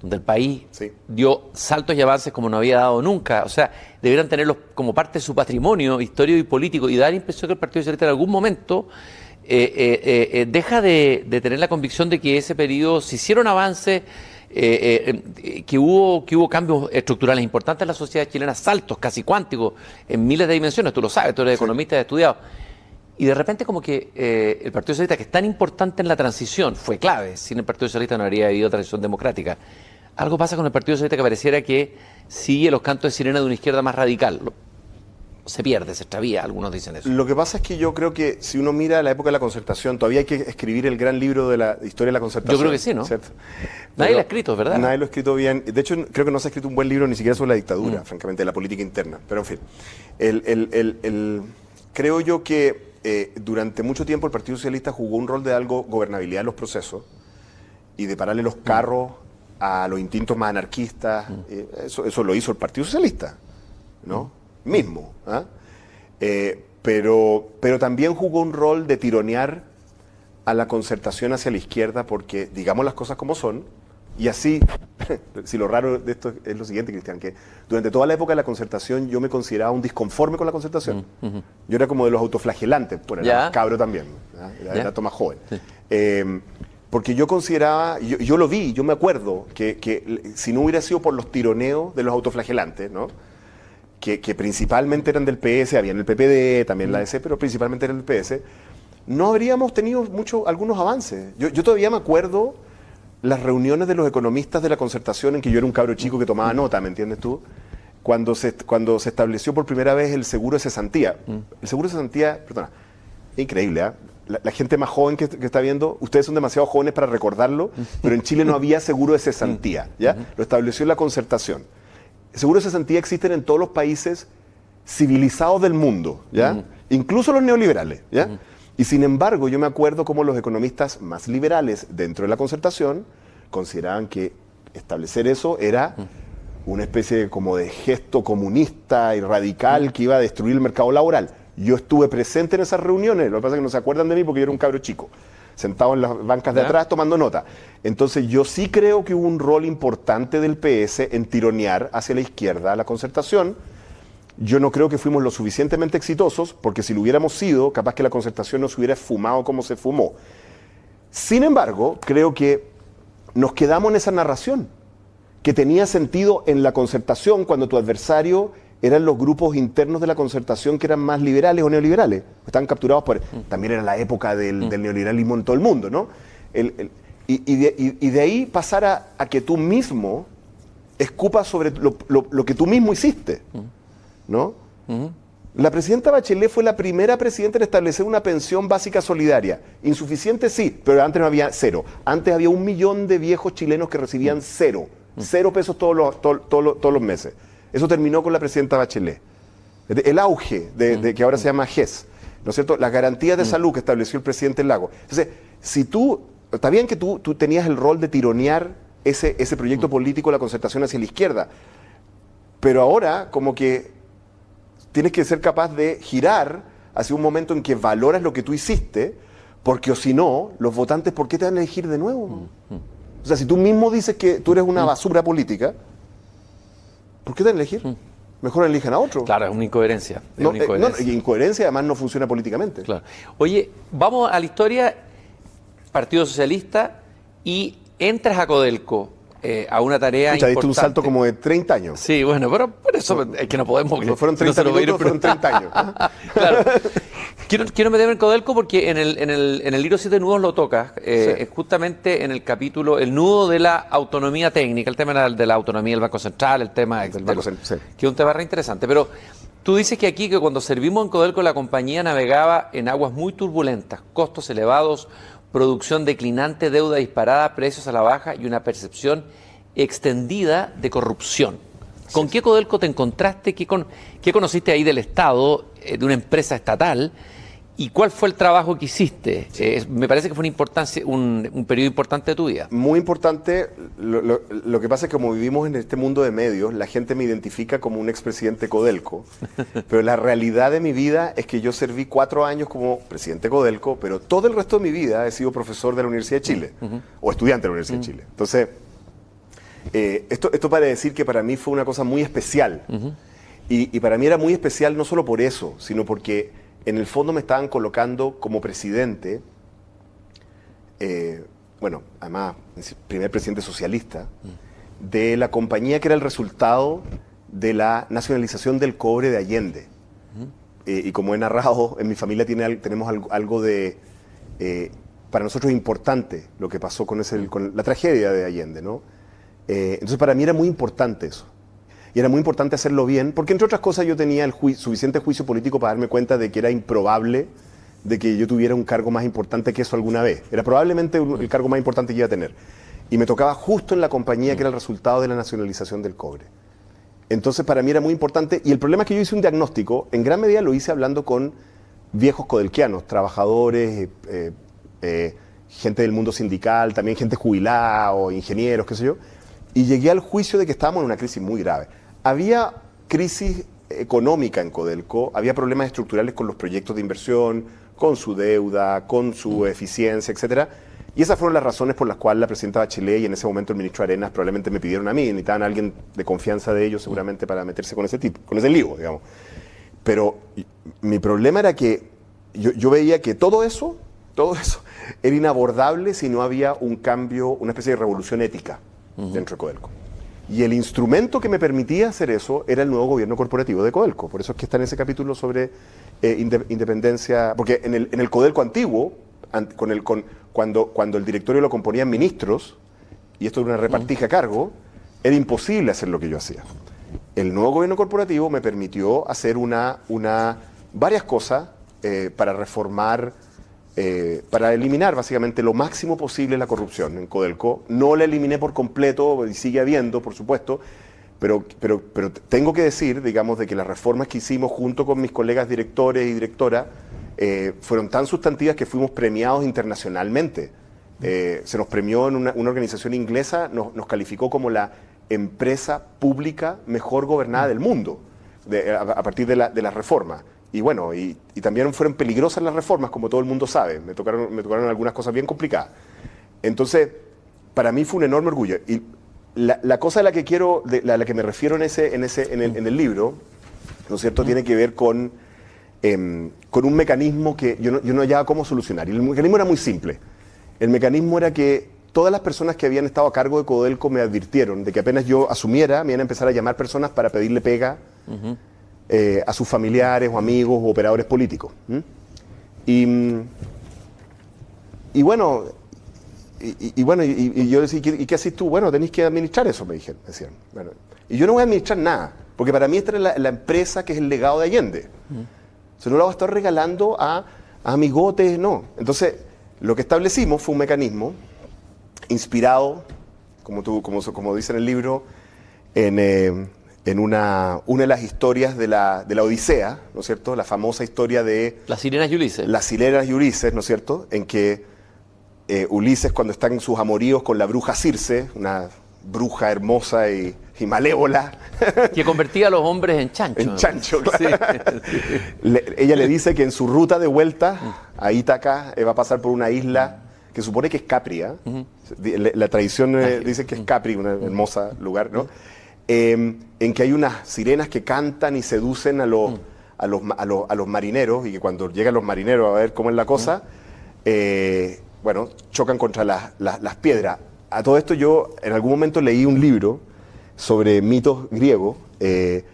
donde el país dio saltos y avances como no había dado nunca. O sea, deberían tenerlos como parte de su patrimonio histórico y político y dar la impresión que el Partido Socialista en algún momento eh, eh, eh, deja de, tener la convicción de que ese periodo se hicieron avances. que, hubo, que hubo cambios estructurales importantes en la sociedad chilena, saltos casi cuánticos en miles de dimensiones, tú lo sabes, tú eres economista y has estudiado. Y de repente como que eh, el Partido Socialista, que es tan importante en la transición, fue clave. Sin el Partido Socialista no habría habido transición democrática. Algo pasa con el Partido Socialista que pareciera que sigue los cantos de sirena de una izquierda más radical. Se pierde, se extravía, algunos dicen eso. Lo que pasa es que yo creo que si uno mira la época de la concertación, todavía hay que escribir el gran libro de la historia de la concertación. Yo creo que sí, ¿no? Nadie lo ha escrito, ¿verdad? Nadie lo ha escrito bien. De hecho, creo que no se ha escrito un buen libro ni siquiera sobre la dictadura, mm. francamente, de la política interna. Pero en fin, el, creo yo que eh, durante mucho tiempo el Partido Socialista jugó un rol de algo gobernabilidad en los procesos y de pararle los carros a los instintos más anarquistas. Mm. Eh, eso, lo hizo el Partido Socialista, ¿no? Mm. Mismo. ¿ah? Eh, pero, pero también jugó un rol de tironear a la concertación hacia la izquierda porque, digamos las cosas como son, y así, si lo raro de esto es lo siguiente, Cristian, que durante toda la época de la concertación yo me consideraba un disconforme con la concertación. Mm, yo era como de los autoflagelantes, por el cabro también, era, más joven. Em, porque yo consideraba, yo, lo vi, yo me acuerdo, que, si no hubiera sido por los tironeos de los autoflagelantes, ¿no? que, principalmente eran del PS, habían el PPD, también la DC, pero principalmente eran del PS, no habríamos tenido mucho, algunos avances. Yo, yo todavía me acuerdo las reuniones de los economistas de la concertación en que yo era un cabro chico que tomaba nota, ¿me entiendes tú? Cuando se, cuando se estableció por primera vez el seguro de cesantía. Mm. El seguro de cesantía, perdona, increíble, ¿ah? La, gente más joven que, está viendo, ustedes son demasiado jóvenes para recordarlo, pero en Chile no había seguro de cesantía, ¿ya? Mm. Lo estableció la concertación. El seguro de cesantía existen en todos los países civilizados del mundo, ¿ya? Mm. Incluso los neoliberales, ¿ya? Y sin embargo, yo me acuerdo cómo los economistas más liberales dentro de la concertación consideraban que establecer eso era una especie como de gesto comunista y radical que iba a destruir el mercado laboral. Yo estuve presente en esas reuniones, lo que pasa es que no se acuerdan de mí porque yo era un cabro chico, sentado en las bancas de atrás tomando nota. Entonces yo sí creo que hubo un rol importante del PS en tironear hacia la izquierda la concertación, yo no creo que fuimos lo suficientemente exitosos, porque si lo hubiéramos sido, capaz que la concertación no se hubiera fumado como se fumó. Sin embargo, creo que nos quedamos en esa narración, que tenía sentido en la concertación cuando tu adversario eran los grupos internos de la concertación que eran más liberales o neoliberales. Estaban capturados por... También era la época del, mm. neoliberalismo en todo el mundo, ¿no? y, de, ahí pasar a, que tú mismo escupas sobre lo, que tú mismo hiciste. Mm. ¿no? La presidenta Bachelet fue la primera presidenta en establecer una pensión básica solidaria. Insuficiente, sí, pero antes no había cero. Antes había un millón de viejos chilenos que recibían cero. Cero pesos todos los, todos, los, meses. Eso terminó con la presidenta Bachelet. el auge de, que ahora se llama GES, ¿no es cierto? Las garantías de salud que estableció el presidente Lago. Entonces, si tú, está bien que tú, tú tenías el rol de tironear ese, ese proyecto político, la concertación hacia la izquierda, pero ahora como que tienes que ser capaz de girar hacia un momento en que valoras lo que tú hiciste, porque o si no, los votantes, ¿por qué te van a elegir de nuevo? O sea, si tú mismo dices que tú eres una basura política, ¿por qué te van a elegir? Mejor eligen a otro. Claro, es una incoherencia. no, una incoherencia. y incoherencia además no funciona políticamente. Claro. Oye, vamos a la historia Partido Socialista y entras a Codelco. Eh, a una tarea Escucha, diste un salto como de 30 años. Sí, bueno, pero por eso es que no podemos... No fueron 30 no minutos, fueron 30 años. claro. Quiero, quiero meterme en Codelco porque en el, en el, en el libro Siete Nudos lo tocas, eh, justamente en el capítulo, el nudo de la autonomía técnica, el tema de la autonomía del Banco Central, el tema del Banco Central, que es un tema re interesante. Pero tú dices que aquí, que cuando servimos en Codelco, la compañía navegaba en aguas muy turbulentas, costos elevados, producción declinante, deuda disparada, precios a la baja y una percepción extendida de corrupción. ¿Con qué Codelco te encontraste? ¿Qué, con, qué conociste ahí del Estado, eh, de una empresa estatal? ¿Y cuál fue el trabajo que hiciste? Eh, me parece que fue un, un, periodo importante de tu vida. Muy importante. Lo, que pasa es que como vivimos en este mundo de medios, la gente me identifica como un expresidente Codelco. pero la realidad de mi vida es que yo serví cuatro años como presidente Codelco, pero todo el resto de mi vida he sido profesor de la Universidad de Chile o estudiante de la Universidad de Chile. Entonces, eh, esto, esto para decir que para mí fue una cosa muy especial. y, y para mí era muy especial no solo por eso, sino porque en el fondo me estaban colocando como presidente, eh, bueno, además, primer presidente socialista, de la compañía que era el resultado de la nacionalización del cobre de Allende. Eh, y como he narrado, en mi familia tiene, tenemos algo, de... Eh, para nosotros importante lo que pasó con, ese, con la tragedia de Allende, ¿no? entonces para mí era muy importante eso y era muy importante hacerlo bien, porque entre otras cosas yo tenía el suficiente juicio político para darme cuenta de que era improbable de que yo tuviera un cargo más importante que eso alguna vez. Era probablemente el cargo más importante que iba a tener. Y me tocaba justo en la compañía que era el resultado de la nacionalización del cobre. Entonces para mí era muy importante y el problema es que yo hice un diagnóstico, en gran medida lo hice hablando con viejos codelquianos, trabajadores, eh, eh, eh, gente del mundo sindical, también gente jubilada o ingenieros, qué sé yo, y llegué al juicio de que estábamos en una crisis muy grave había crisis económica en Codelco, había problemas estructurales con los proyectos de inversión, con su deuda, con su eficiencia, etcétera. Y esas fueron las razones por las cuales la presidenta Bachelet y en ese momento el ministro Arenas probablemente me pidieron a mí, necesitaban a alguien de confianza de ellos seguramente para meterse con ese tipo, con ese lío, digamos. Pero mi problema era que yo, yo veía que todo eso, todo eso era inabordable si no había un cambio, una especie de revolución ética dentro de Codelco. Y el instrumento que me permitía hacer eso era el nuevo gobierno corporativo de Codelco. Por eso es que está en ese capítulo sobre eh, independencia, porque en el, en el Codelco antiguo, con el, con, cuando, cuando el directorio lo componían ministros, y esto era una repartija a cargo, era imposible hacer lo que yo hacía. El nuevo gobierno corporativo me permitió hacer una, una, varias cosas eh, para reformar eh, para eliminar básicamente lo máximo posible la corrupción en Codelco. No la eliminé por completo, y sigue habiendo, por supuesto, pero, pero, pero tengo que decir, digamos, de que las reformas que hicimos junto con mis colegas directores y directoras eh, fueron tan sustantivas que fuimos premiados internacionalmente. Eh, se nos premió en una, organización inglesa, nos, calificó como la empresa pública mejor gobernada del mundo a, partir de la, de la reforma. Y bueno, y, también fueron peligrosas las reformas, como todo el mundo sabe. Me tocaron, me tocaron algunas cosas bien complicadas. Entonces, para mí fue un enorme orgullo. Y la, cosa a la que quiero, de, la, que me refiero en, ese, en, ese, en, el, libro, ¿no es cierto?, tiene que ver con, em, con un mecanismo que yo no, yo no hallaba cómo solucionar. Y el mecanismo era muy simple. El mecanismo era que todas las personas que habían estado a cargo de Codelco me advirtieron de que apenas yo asumiera, me iban a empezar a llamar personas para pedirle pega. Eh, a sus familiares o amigos o operadores políticos. Y, y, bueno, y, bueno, y, yo decía, ¿y qué haces tú? Bueno, tenéis que administrar eso, me dijeron. Decían. Bueno, y yo no voy a administrar nada, porque para mí esta es la, empresa que es el legado de Allende. Uh no la voy a estar regalando a, amigotes, no. Entonces, lo que establecimos fue un mecanismo inspirado, como, tú, como, como dice en el libro, en, eh, en una, una de las historias de la, de la Odisea, ¿no es cierto? La famosa historia de... Las sirenas y Ulises. Las sirenas y Ulises, ¿no es cierto? En que eh, Ulises, cuando está en sus amoríos con la bruja Circe, una bruja hermosa y, y malévola. Que convertía a los hombres en chancho. En chancho, claro. Le- ella le dice que en su ruta de vuelta a Ítaca eh, va a pasar por una isla que supone que es Capri. la tradición eh, dice que es Capri, un hermoso lugar, ¿no? Eh, en que hay unas sirenas que cantan y seducen a los, a los, a los, a los marineros y que cuando llegan los marineros a ver cómo es la cosa, eh, bueno, chocan contra las, las- las piedras. A todo esto yo en algún momento leí un libro sobre mitos griegos eh,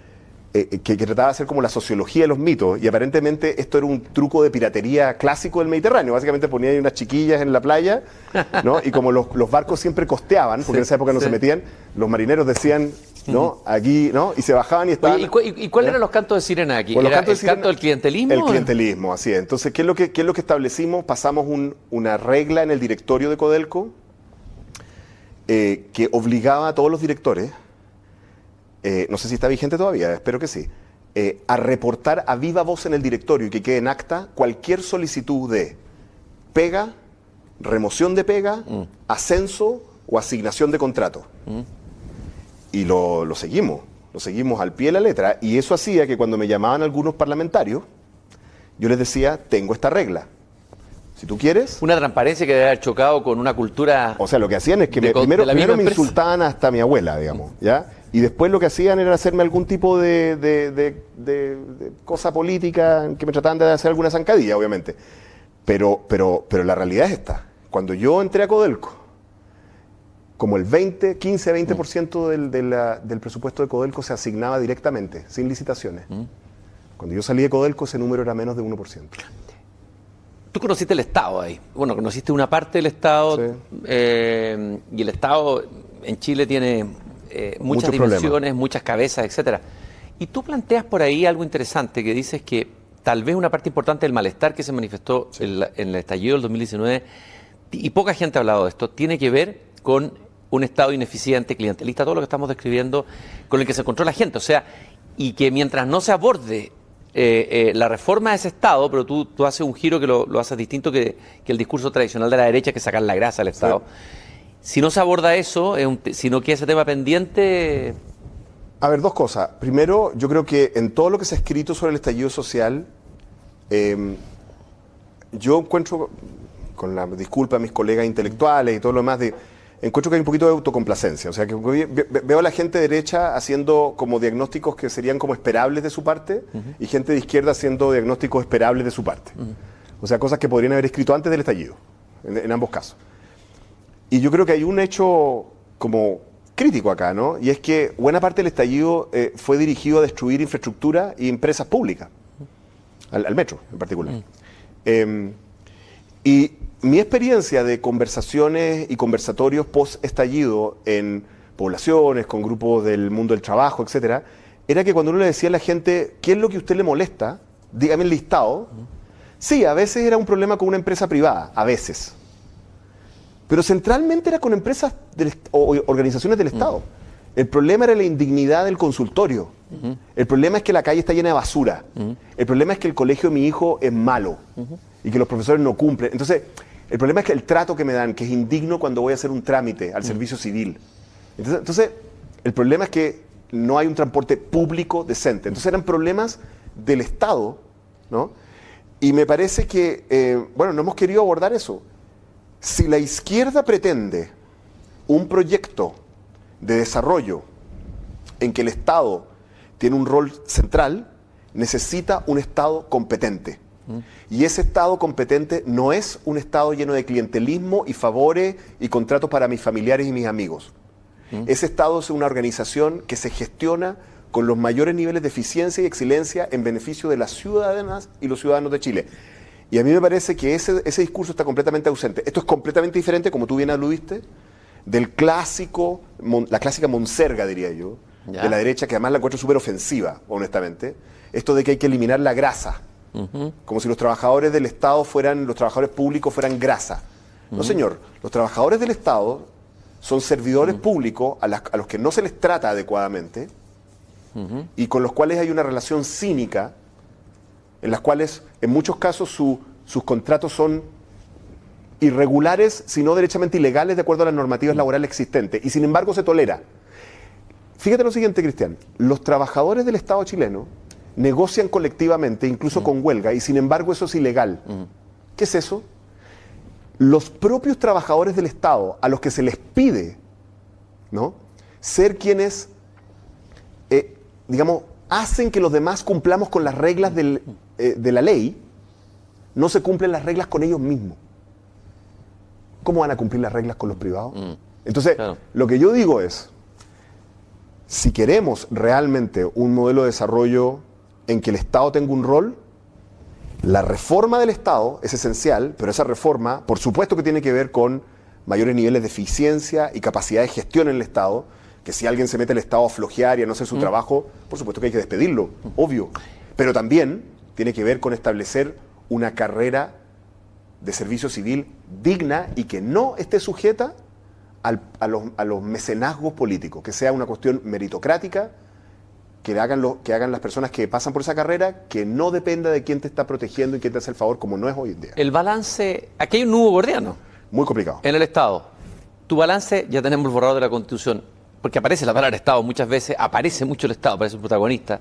eh, que, que trataba de hacer como la sociología de los mitos y aparentemente esto era un truco de piratería clásico del Mediterráneo. Básicamente ponían ahí unas chiquillas en la playa ¿no? y como los, los barcos siempre costeaban, porque Sí, en esa época no sí. se metían, los marineros decían, ¿no? Aquí, ¿no? Y se bajaban y estaban... Oye, ¿y, cu- y- y cuáles eran los cantos de sirena aquí? Los ¿Era cantos de el canto del clientelismo? El clientelismo, así es. Entonces, ¿qué es lo que, qué es lo que establecimos? Pasamos un- una regla en el directorio de Codelco eh, que obligaba a todos los directores, eh, no sé si está vigente todavía, espero que sí, eh, a reportar a viva voz en el directorio y que quede en acta cualquier solicitud de pega, remoción de pega, ascenso o asignación de contrato. Y lo, lo seguimos, lo seguimos al pie de la letra. Y eso hacía que cuando me llamaban algunos parlamentarios, yo les decía, tengo esta regla. Si tú quieres... Una transparencia que debe haber chocado con una cultura... O sea, lo que hacían es que De me- primero, primero me insultaban hasta mi abuela, digamos, ¿ya? Y después lo que hacían era hacerme algún tipo de, de- de- cosa política en que me trataban de hacer alguna zancadilla, obviamente. Pero, pero, pero la realidad es esta. Cuando yo entré a Codelco, como el 20, 15, 20% del, de la- del presupuesto de Codelco se asignaba directamente, sin licitaciones. Cuando yo salí de Codelco, ese número era menos de 1%. Tú conociste el Estado ahí. Bueno, conociste una parte del Estado Sí. eh, y el Estado en Chile tiene eh, muchas Muchos problemas. dimensiones, muchas cabezas, etcétera. Y tú planteas por ahí algo interesante que dices que tal vez una parte importante del malestar que se manifestó en, la- en el estallido del 2019 y poca gente ha hablado de esto tiene que ver con un Estado ineficiente, clientelista, todo lo que estamos describiendo, con el que se encontró la gente. O sea, y que mientras no se aborde eh, eh, la reforma de ese Estado, pero tú, tú haces un giro que lo, lo haces distinto que, que el discurso tradicional de la derecha, que es sacar la grasa al Estado. Si no se aborda eso, es un te- si no queda ese tema pendiente, A ver, dos cosas. Primero, yo creo que en todo lo que se ha escrito sobre el estallido social, eh, yo encuentro, con la disculpa a mis colegas intelectuales y todo lo demás, de, encuentro que hay un poquito de autocomplacencia. O sea, que ve- ve- veo a la gente derecha haciendo como diagnósticos que serían como esperables de su parte y gente de izquierda haciendo diagnósticos esperables de su parte. O sea, cosas que podrían haber escrito antes del estallido, en- en ambos casos. Y yo creo que hay un hecho como crítico acá, ¿no? Y es que buena parte del estallido eh, fue dirigido a destruir infraestructura y empresas públicas, al, al metro en particular. Eh, y mi experiencia de conversaciones y conversatorios post-estallido en poblaciones, con grupos del mundo del trabajo, etcétera, era que cuando uno le decía a la gente, ¿qué es lo que a usted le molesta? Dígame el listado. Sí, a veces era un problema con una empresa privada, a veces. Pero centralmente era con empresas del o o organizaciones del Estado. El problema era la indignidad del consultorio. El problema es que la calle está llena de basura. El problema es que el colegio de mi hijo es malo y que los profesores no cumplen. Entonces, el problema es que el trato que me dan, que es indigno cuando voy a hacer un trámite al servicio civil. Entonces, entonces, el problema es que no hay un transporte público decente. Entonces eran problemas del Estado, ¿no? Y me parece que, eh, bueno, no hemos querido abordar eso. Si la izquierda pretende un proyecto de desarrollo en que el Estado tiene un rol central, necesita un Estado competente. Y ese Estado competente no es un Estado lleno de clientelismo y favores y contratos para mis familiares y mis amigos. Ese Estado es una organización que se gestiona con los mayores niveles de eficiencia y excelencia en beneficio de las ciudadanas y los ciudadanos de Chile. Y a mí me parece que ese, ese discurso está completamente ausente. Esto es completamente diferente, como tú bien aludiste, del clásico, mon- la clásica monserga, diría yo, Ya. de la derecha, que además la encuentro súper ofensiva, honestamente. Esto de que hay que eliminar la grasa. Como si los trabajadores del Estado fueran, los trabajadores públicos fueran grasa. No, señor. Los trabajadores del Estado son servidores públicos a, las- a los que no se les trata adecuadamente y con los cuales hay una relación cínica, en las cuales en muchos casos sus contratos son irregulares, sino derechamente ilegales de acuerdo a las normativas laborales existentes, y sin embargo se tolera. Fíjate lo siguiente, Cristian, los trabajadores del Estado chileno negocian colectivamente, incluso con huelga, y sin embargo eso es ilegal. ¿Qué es eso? Los propios trabajadores del Estado, a los que se les pide ¿no? ser quienes, eh, digamos, hacen que los demás cumplamos con las reglas eh, de la ley, no se cumplen las reglas con ellos mismos. ¿Cómo van a cumplir las reglas con los privados? Mm. Entonces, lo que yo digo es, si queremos realmente un modelo de desarrollo en que el Estado tenga un rol, la reforma del Estado es esencial, pero esa reforma, por supuesto que tiene que ver con mayores niveles de eficiencia y capacidad de gestión en el Estado, que si alguien se mete al Estado a flojear y a no hacer su mm. trabajo, por supuesto que hay que despedirlo, obvio. Pero también tiene que ver con establecer una carrera de servicio civil digna y que no esté sujeta a, los, a, los, mecenazgos políticos, que sea una cuestión meritocrática, que hagan, lo, que hagan las personas que pasan por esa carrera, que no dependa de quién te está protegiendo y quién te hace el favor, como no es hoy en día. El balance, aquí hay un nuevo gordiano. Muy complicado. En el Estado. Tu balance, ya tenemos el borrador de la Constitución, porque aparece la palabra Estado muchas veces, aparece mucho el Estado, aparece un protagonista.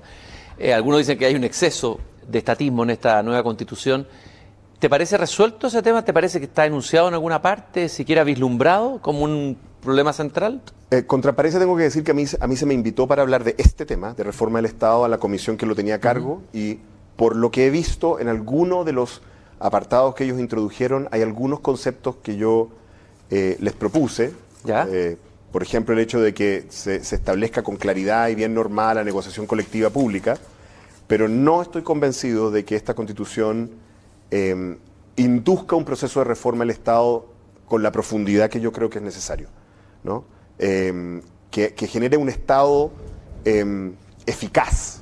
Eh, algunos dicen que hay un exceso de estatismo en esta nueva Constitución. ¿Te parece resuelto ese tema? ¿Te parece que está enunciado en alguna parte, siquiera vislumbrado como un problema central? Eh, contra tengo que decir que a mí, a mí se me invitó para hablar de este tema, de reforma del Estado, a la comisión que lo tenía a cargo, y por lo que he visto en alguno de los apartados que ellos introdujeron, hay algunos conceptos que yo eh, les propuse. ¿Ya? Eh, por ejemplo, el hecho de que se, establezca con claridad y bien normal la negociación colectiva pública, pero no estoy convencido de que esta constitución em, induzca un proceso de reforma del Estado con la profundidad que yo creo que es necesario. ¿no? Em, que, genere un Estado em, eficaz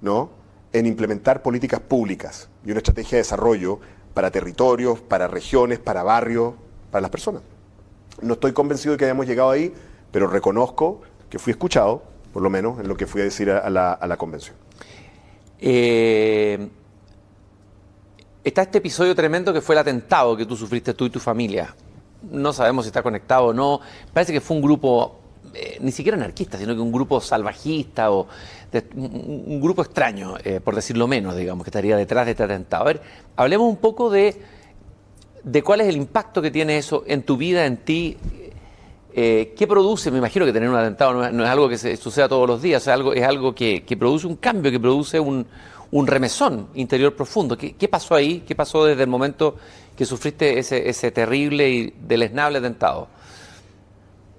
¿no? en implementar políticas públicas y una estrategia de desarrollo para territorios, para regiones, para barrios, para las personas. No estoy convencido de que hayamos llegado ahí, pero reconozco que fui escuchado, por lo menos, en lo que fui a decir a, la, convención. Eh, está este episodio tremendo que fue el atentado que tú sufriste tú y tu familia. No sabemos si está conectado o no. Parece que fue un grupo, eh, ni siquiera anarquista, sino que un grupo salvajista o un, grupo extraño, eh, por decirlo menos, digamos, que estaría detrás de este atentado. A ver, hablemos un poco de, de cuál es el impacto que tiene eso en tu vida, en ti. Eh, ¿Qué produce? Me imagino que tener un atentado no es, algo que se, suceda todos los días, es algo, es algo que, produce un cambio, que produce un, remesón interior profundo. ¿Qué, pasó ahí? ¿Qué pasó desde el momento que sufriste ese, terrible y deleznable atentado?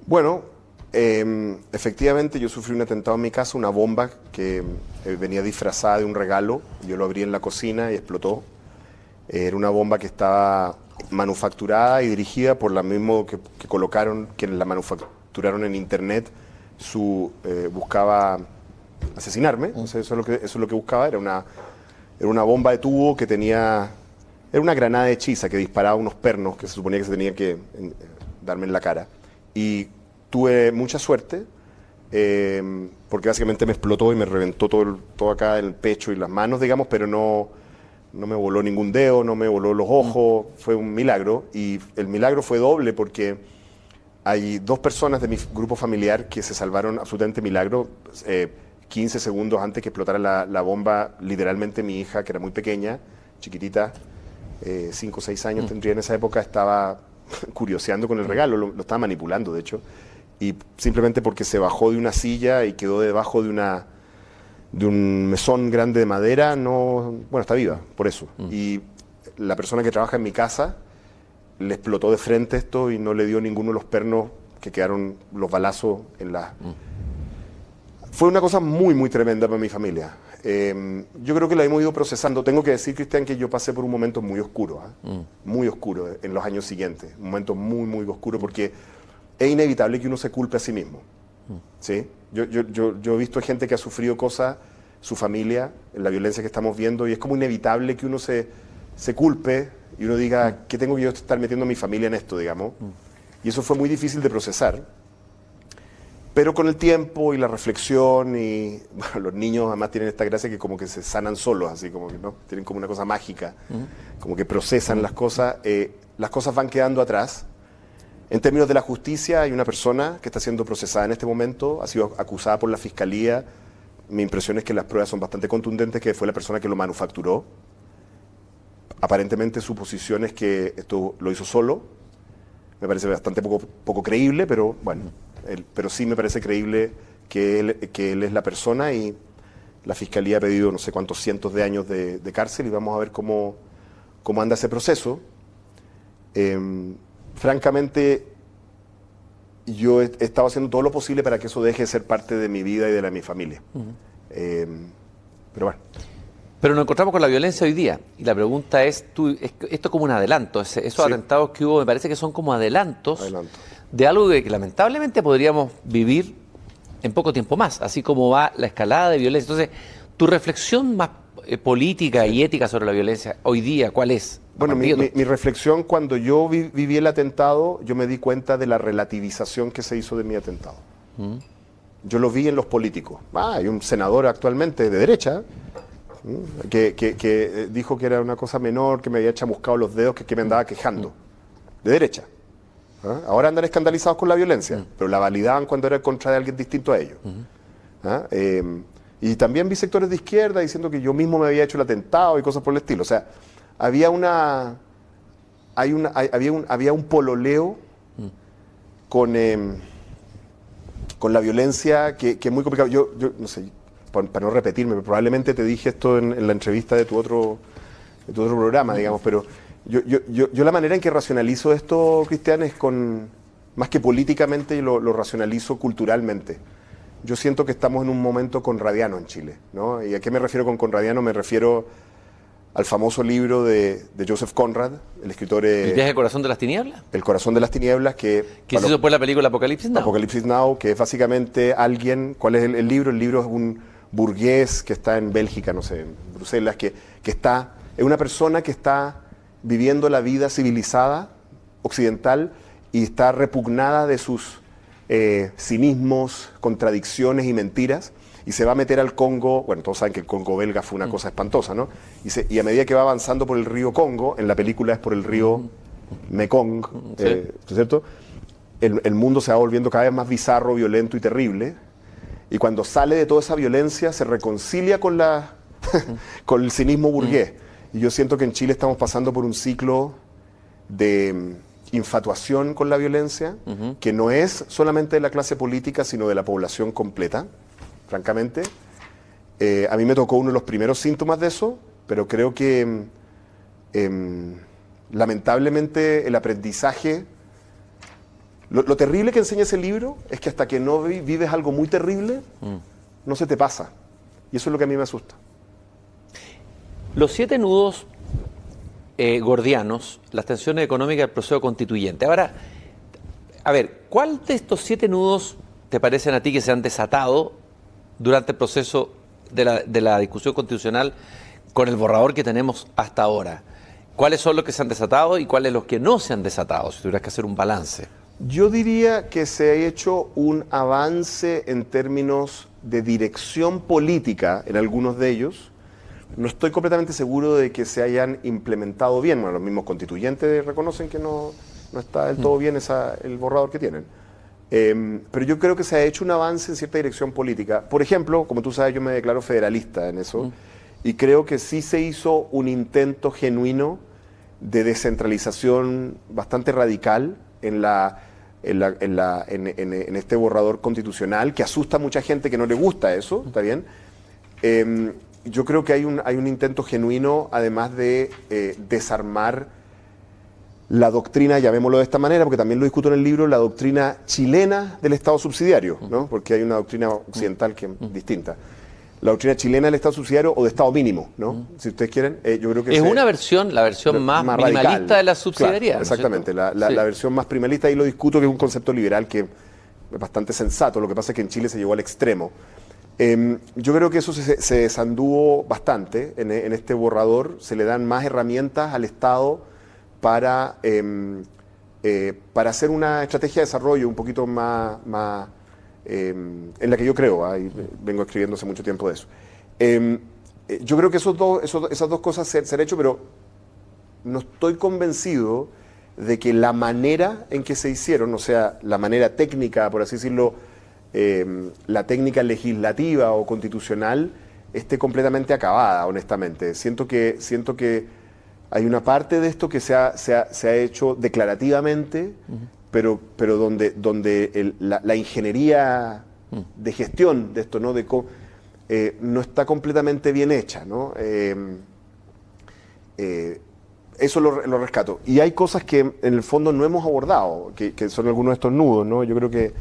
Bueno, Em, efectivamente, yo sufrí un atentado en mi casa, una bomba que eh, venía disfrazada de un regalo. Yo lo abrí en la cocina y explotó. Era una bomba que estaba manufacturada y dirigida por la misma que, colocaron, que la manufacturaron en internet. Su, eh, buscaba asesinarme. eso, es lo que, eso es lo que buscaba. Era una, era una bomba de tubo que tenía. Era una granada hechiza que disparaba unos pernos que se suponía que se tenía que eh, darme en la cara. Y tuve mucha suerte, eh, porque básicamente me explotó y me reventó todo, todo acá el pecho y las manos, digamos, pero no, no me voló ningún dedo, no me voló los ojos, fue un milagro. Y el milagro fue doble porque hay dos personas de mi grupo familiar que se salvaron absolutamente milagro. 15 eh, segundos antes que explotara la, bomba, literalmente mi hija, que era muy pequeña, chiquitita, 5 o 6 años mm. tendría en esa época, estaba curioseando con el regalo, lo, estaba manipulando de hecho y simplemente porque se bajó de una silla y quedó debajo de una de un mesón grande de madera, no, bueno, está viva, por eso. Mm. Y la persona que trabaja en mi casa le explotó de frente esto y no le dio ninguno de los pernos que quedaron los balazos en la... Mm. Fue una cosa muy, muy tremenda para mi familia. Em, yo creo que la hemos ido procesando. Tengo que decir, Cristian, que yo pasé por un momento muy oscuro, ¿ah? mm. muy oscuro en los años siguientes. Un momento muy, muy oscuro porque es inevitable que uno se culpe a sí mismo. ¿sí? Yo, yo, yo, yo, he visto gente que ha sufrido cosas, su familia, la violencia que estamos viendo, y es como inevitable que uno se, se culpe y uno diga, ¿qué tengo que yo estar metiendo a mi familia en esto, digamos? Y eso fue muy difícil de procesar. Pero con el tiempo y la reflexión y bueno, los niños además tienen esta gracia que como que se sanan solos, así como que no, tienen como una cosa mágica, como que procesan las cosas, eh, las cosas van quedando atrás. En términos de la justicia, hay una persona que está siendo procesada en este momento, ha sido acusada por la fiscalía. Mi impresión es que las pruebas son bastante contundentes, que fue la persona que lo manufacturó. Aparentemente su posición es que esto lo hizo solo. Me parece bastante poco, poco creíble, pero bueno, pero sí me parece creíble que él, que él es la persona y la fiscalía ha pedido no sé cuántos cientos de años de, cárcel y vamos a ver cómo, cómo anda ese proceso. Em, francamente, yo he, estado haciendo todo lo posible para que eso deje de ser parte de mi vida y de la de mi familia. Em, pero bueno. Pero nos encontramos con la violencia hoy día. Y la pregunta es, tú, esto es como un adelanto. esos atentados que hubo me parece que son como adelantos de algo que, lamentablemente podríamos vivir en poco tiempo más, así como va la escalada de violencia. Entonces, tu reflexión más eh, política y ética sobre la violencia hoy día, ¿cuál es? Bueno, mi, reflexión cuando yo viví el atentado, yo me di cuenta de la relativización que se hizo de mi atentado. Mm. Yo lo vi en los políticos. Ah, hay un senador actualmente de derecha que, eh, dijo que era una cosa menor, que me había chamuscado los dedos, que, me andaba quejando. De derecha. ¿Ah? Ahora andan escandalizados con la violencia, pero la validaban cuando era contra de alguien distinto a ellos. ¿Ah? Em, y también vi sectores de izquierda diciendo que yo mismo me había hecho el atentado y cosas por el estilo. O sea, había una. Hay una había, un, había un pololeo con, em, con la violencia que, es muy complicado. Yo, yo no sé, para no repetirme, probablemente te dije esto en, la entrevista de tu otro, de tu otro programa, digamos, pero yo, yo, yo, la manera en que racionalizo esto, Cristian, es con, más que políticamente, lo, lo racionalizo culturalmente. Yo siento que estamos en un momento conradiano en Chile, ¿no? ¿Y a qué me refiero con conradiano? Me refiero al famoso libro de, de Joseph Conrad, el escritor... ¿El viaje al corazón de las tinieblas? El corazón de las tinieblas, que... ¿Qué se hizo después la película Apocalipsis Now? Apocalipsis Now, que es básicamente alguien... ¿Cuál es el libro? El libro es un burgués que está en Bélgica, no sé, en Bruselas, que, que está, es una persona que está viviendo la vida civilizada occidental y está repugnada de sus eh, cinismos, contradicciones y mentiras y se va a meter al Congo, bueno, todos saben que el Congo belga fue una mm. cosa espantosa, ¿no? Y, y, a medida que va avanzando por el río Congo, en la película es por el río Mekong, eh, ¿cierto? El, el, mundo se va volviendo cada vez más bizarro, violento y terrible, y cuando sale de toda esa violencia se reconcilia con, la, con el cinismo burgués. Y yo siento que en Chile estamos pasando por un ciclo de mm, infatuación con la violencia, que no es solamente de la clase política, sino de la población completa, francamente. Eh, a mí me tocó uno de los primeros síntomas de eso, pero creo que mm, em, lamentablemente el aprendizaje lo, terrible que enseña ese libro es que hasta que no vives algo muy terrible, mm. no se te pasa. Y eso es lo que a mí me asusta. Los siete nudos eh, gordianos, las tensiones económicas del proceso constituyente. Ahora, a ver, ¿cuál de estos siete nudos te parecen a ti que se han desatado durante el proceso de la, de la discusión constitucional con el borrador que tenemos hasta ahora? ¿Cuáles son los que se han desatado y cuáles los que no se han desatado, si tuvieras que hacer un balance? Yo diría que se ha hecho un avance en términos de dirección política en algunos de ellos. No estoy completamente seguro de que se hayan implementado bien. Bueno, los mismos constituyentes reconocen que no, está del todo bien esa, el borrador que tienen. Em, pero yo creo que se ha hecho un avance en cierta dirección política. Por ejemplo, como tú sabes, yo me declaro federalista en eso. Mm. Y creo que sí se hizo un intento genuino de descentralización bastante radical en la en, este borrador constitucional, que asusta a mucha gente que no le gusta eso, ¿está bien? Em, yo creo que hay un, hay un intento genuino, además de eh, desarmar la doctrina, llamémoslo de esta manera, porque también lo discuto en el libro, la doctrina chilena del Estado subsidiario, ¿no? porque hay una doctrina occidental que es distinta la doctrina chilena del Estado subsidiario o de Estado mínimo, ¿no? Si ustedes quieren, eh, yo creo que... Es una versión, la versión más, minimalista de la subsidiariedad. exactamente, la, versión más primalista, y lo discuto, que es un concepto liberal que es bastante sensato, lo que pasa es que en Chile se llevó al extremo. Em, yo creo que eso se, desanduvo bastante en, este borrador, se le dan más herramientas al Estado para, em, eh, para hacer una estrategia de desarrollo un poquito más em, en la que yo creo, ¿ah? vengo escribiendo hace mucho tiempo de eso. Eh, yo creo que esos dos, esas dos cosas se, se han hecho, pero no estoy convencido de que la manera en que se hicieron, o sea, la manera técnica, por así decirlo, em, la técnica legislativa o constitucional, esté completamente acabada, honestamente. Siento que, siento que hay una parte de esto que se ha, se ha, hecho declarativamente, pero, pero donde, donde la, ingeniería de gestión de esto, ¿no? De, eh, no está completamente bien hecha, ¿no? Em, eh, eso lo, rescato. Y hay cosas que en el fondo no hemos abordado, que, son algunos de estos nudos, ¿no? Yo creo que...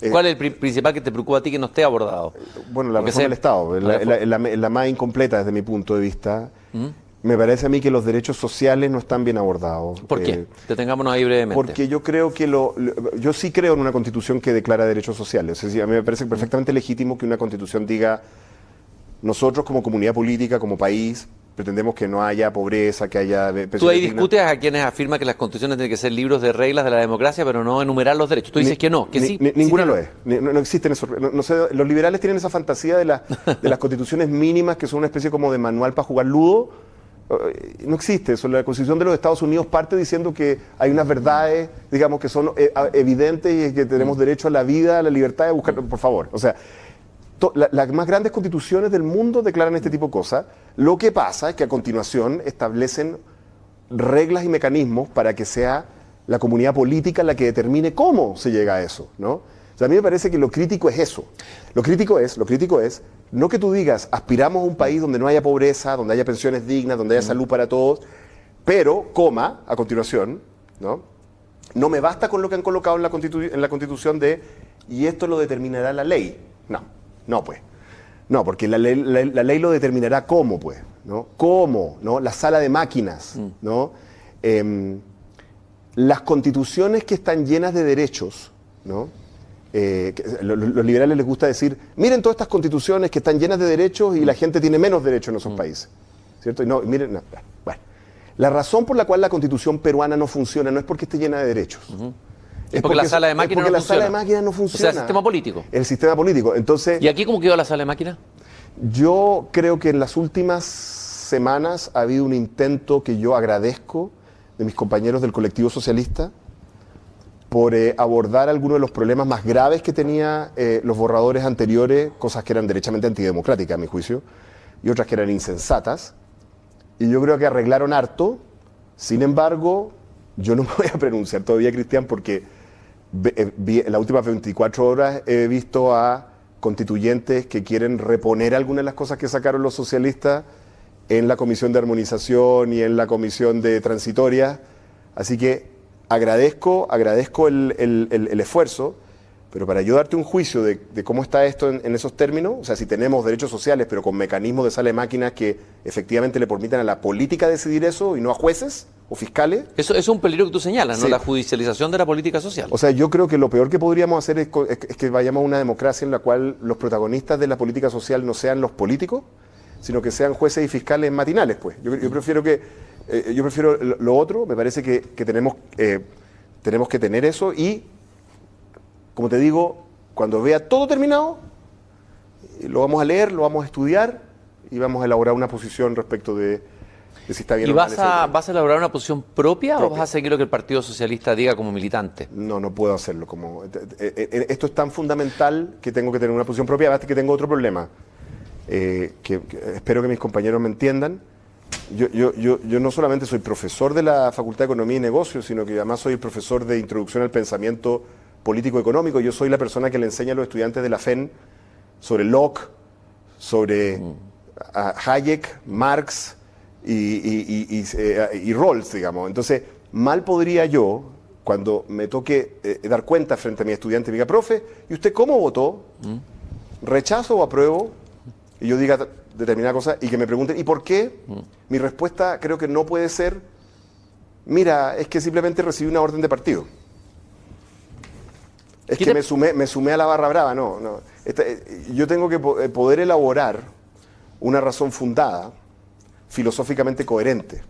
Eh, ¿Cuál es el principal que te preocupa a ti que no esté abordado? Bueno, la reforma del Estado, la, la, más incompleta desde mi punto de vista. ¿Mm? Me parece a mí que los derechos sociales no están bien abordados. ¿Por qué? Eh, Detengámonos ahí brevemente. Porque yo creo que lo, yo sí creo en una constitución que declara derechos sociales. Es decir, a mí me parece perfectamente legítimo que una constitución diga nosotros como comunidad política, como país, pretendemos que no haya pobreza, que haya... Tú ahí discutes a quienes afirman que las constituciones tienen que ser libros de reglas de la democracia, pero no enumerar los derechos. Tú dices que no, que sí. ninguna lo es. no, existen esos... No, sé, los liberales tienen esa fantasía de, de las constituciones mínimas, que son una especie como de manual para jugar ludo. Eh, no existe eso. La Constitución de los Estados Unidos parte diciendo que hay unas verdades, digamos, que son eh, evidentes y que tenemos mm. derecho a la vida, a la libertad de buscar... Por favor. O sea, las más grandes constituciones del mundo declaran este tipo de cosas. Lo que pasa es que a continuación establecen reglas y mecanismos para que sea la comunidad política la que determine cómo se llega a eso, ¿no? a mí me parece que lo crítico es eso. Lo crítico es, lo crítico es, no que tú digas, aspiramos a un país donde no haya pobreza, donde haya pensiones dignas, donde haya salud para todos, pero, coma, a continuación, ¿no? No me basta con lo que han colocado en la, en la Constitución de, y esto lo determinará la ley. No. No, pues. No, porque la ley, lo determinará cómo, pues, ¿no? ¿Cómo? ¿no? La sala de máquinas, mm. ¿no? Em, las constituciones que están llenas de derechos, ¿no? Eh, los, liberales les gusta decir, miren todas estas constituciones que están llenas de derechos y la mm. gente tiene menos derechos en esos mm. países, ¿cierto? Y no, miren, bueno. La razón por la cual la constitución peruana no funciona no es porque esté llena de derechos. Porque, la sala de máquinas no la funciona. sala de máquinas no funciona. O sea, el sistema político. El sistema político. Entonces, ¿Y aquí cómo quedó la sala de máquinas? Yo creo que en las últimas semanas ha habido un intento que yo agradezco de mis compañeros del colectivo socialista por eh, abordar algunos de los problemas más graves que tenía eh, los borradores anteriores, cosas que eran derechamente antidemocráticas, a mi juicio, y otras que eran insensatas. Y yo creo que arreglaron harto. Sin embargo, yo no me voy a pronunciar todavía, Cristian, porque en las últimas 24 horas he visto a constituyentes que quieren reponer algunas de las cosas que sacaron los socialistas en la comisión de armonización y en la comisión de transitoria. Así que agradezco, agradezco el, esfuerzo, pero para yo darte un juicio de, cómo está esto en, esos términos, o sea, si tenemos derechos sociales, pero con mecanismos de sala de máquinas que efectivamente le permitan a la política decidir eso y no a jueces, o fiscales. Eso, es un peligro que tú señalas, ¿no? La judicialización de la política social. O sea, yo creo que lo peor que podríamos hacer es, que vayamos a una democracia en la cual los protagonistas de la política social no sean los políticos, sino que sean jueces y fiscales matinales, pues. Yo, prefiero que eh, yo prefiero lo, otro, me parece que, tenemos, eh, tenemos que tener eso y, como te digo, cuando vea todo terminado, lo vamos a leer, lo vamos a estudiar y vamos a elaborar una posición respecto de, ¿Y vas a, vas a elaborar una posición propia, o vas a seguir lo que el Partido Socialista diga como militante? No, no puedo hacerlo. Como, eh, eh, eh, esto es tan fundamental que tengo que tener una posición propia, además que tengo otro problema, que, espero que mis compañeros me entiendan. Yo, yo, yo, yo, no solamente soy profesor de la Facultad de Economía y Negocios, sino que además soy profesor de Introducción al Pensamiento Político-Económico. Yo soy la persona que le enseña a los estudiantes de la FEN sobre Locke, sobre. Hayek, Marx, y, y, y, roles, digamos. Entonces, mal podría yo, cuando me toque eh, dar cuenta frente a mi estudiante, me diga, profe, ¿y usted cómo votó? Mm. ¿Rechazo o apruebo? Y yo diga determinada cosa y que me pregunten, ¿y por qué? Mm. Mi respuesta creo que no puede ser, mira, es que simplemente recibí una orden de partido. Es que me sumé, me sumé a la barra brava, no. no. Eh, yo tengo que eh, poder elaborar una razón fundada filosóficamente coherente.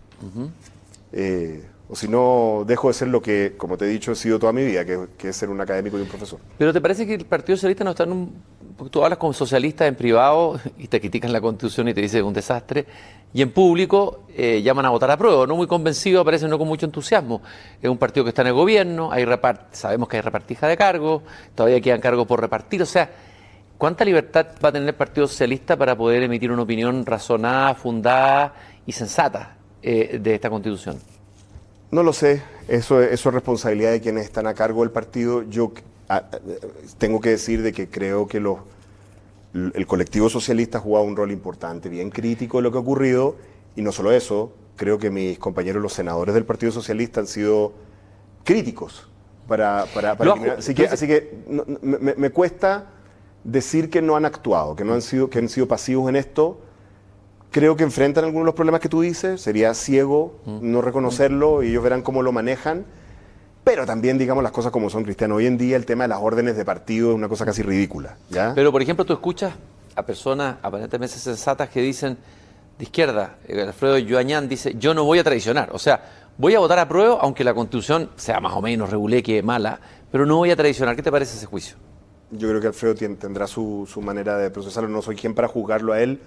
Eh, O si no, dejo de ser lo que, como te he dicho, he sido toda mi vida, que, que es ser un académico y un profesor. Pero ¿te parece que el Partido Socialista no está en un... porque Tú hablas con socialistas en privado y te critican la Constitución y te dicen es un desastre, y en público eh, llaman a votar a prueba, no muy convencidos, aparecen no con mucho entusiasmo. Es un partido que está en el gobierno, hay repart- sabemos que hay repartija de cargos, todavía quedan cargos por repartir, o sea, ¿cuánta libertad va a tener el Partido Socialista para poder emitir una opinión razonada, fundada y sensata eh, de esta Constitución? No lo sé, eso, eso es responsabilidad de quienes están a cargo del partido. Yo a- a- tengo que decir de que creo que los, el colectivo socialista ha jugado un rol importante, bien crítico de lo que ha ocurrido, y no solo eso, creo que mis compañeros los senadores del Partido Socialista han sido críticos para... para, para así que, así que no- me, me cuesta decir que no han actuado, que no han sido, que han sido pasivos en esto. Creo que enfrentan algunos de los problemas que tú dices, sería ciego no reconocerlo y ellos verán cómo lo manejan. Pero también, digamos, las cosas como son, Cristiano. Hoy en día el tema de las órdenes de partido es una cosa casi ridícula. ¿ya? Pero, por ejemplo, tú escuchas a personas aparentemente sensatas que dicen de izquierda, eh, Alfredo Yoañán dice, yo no voy a traicionar. O sea, voy a votar a prueba, aunque la constitución sea más o menos reguleque, mala, pero no voy a traicionar. ¿Qué te parece ese juicio? Yo creo que Alfredo tendrá su, su manera de procesarlo. No soy quien para juzgarlo a él.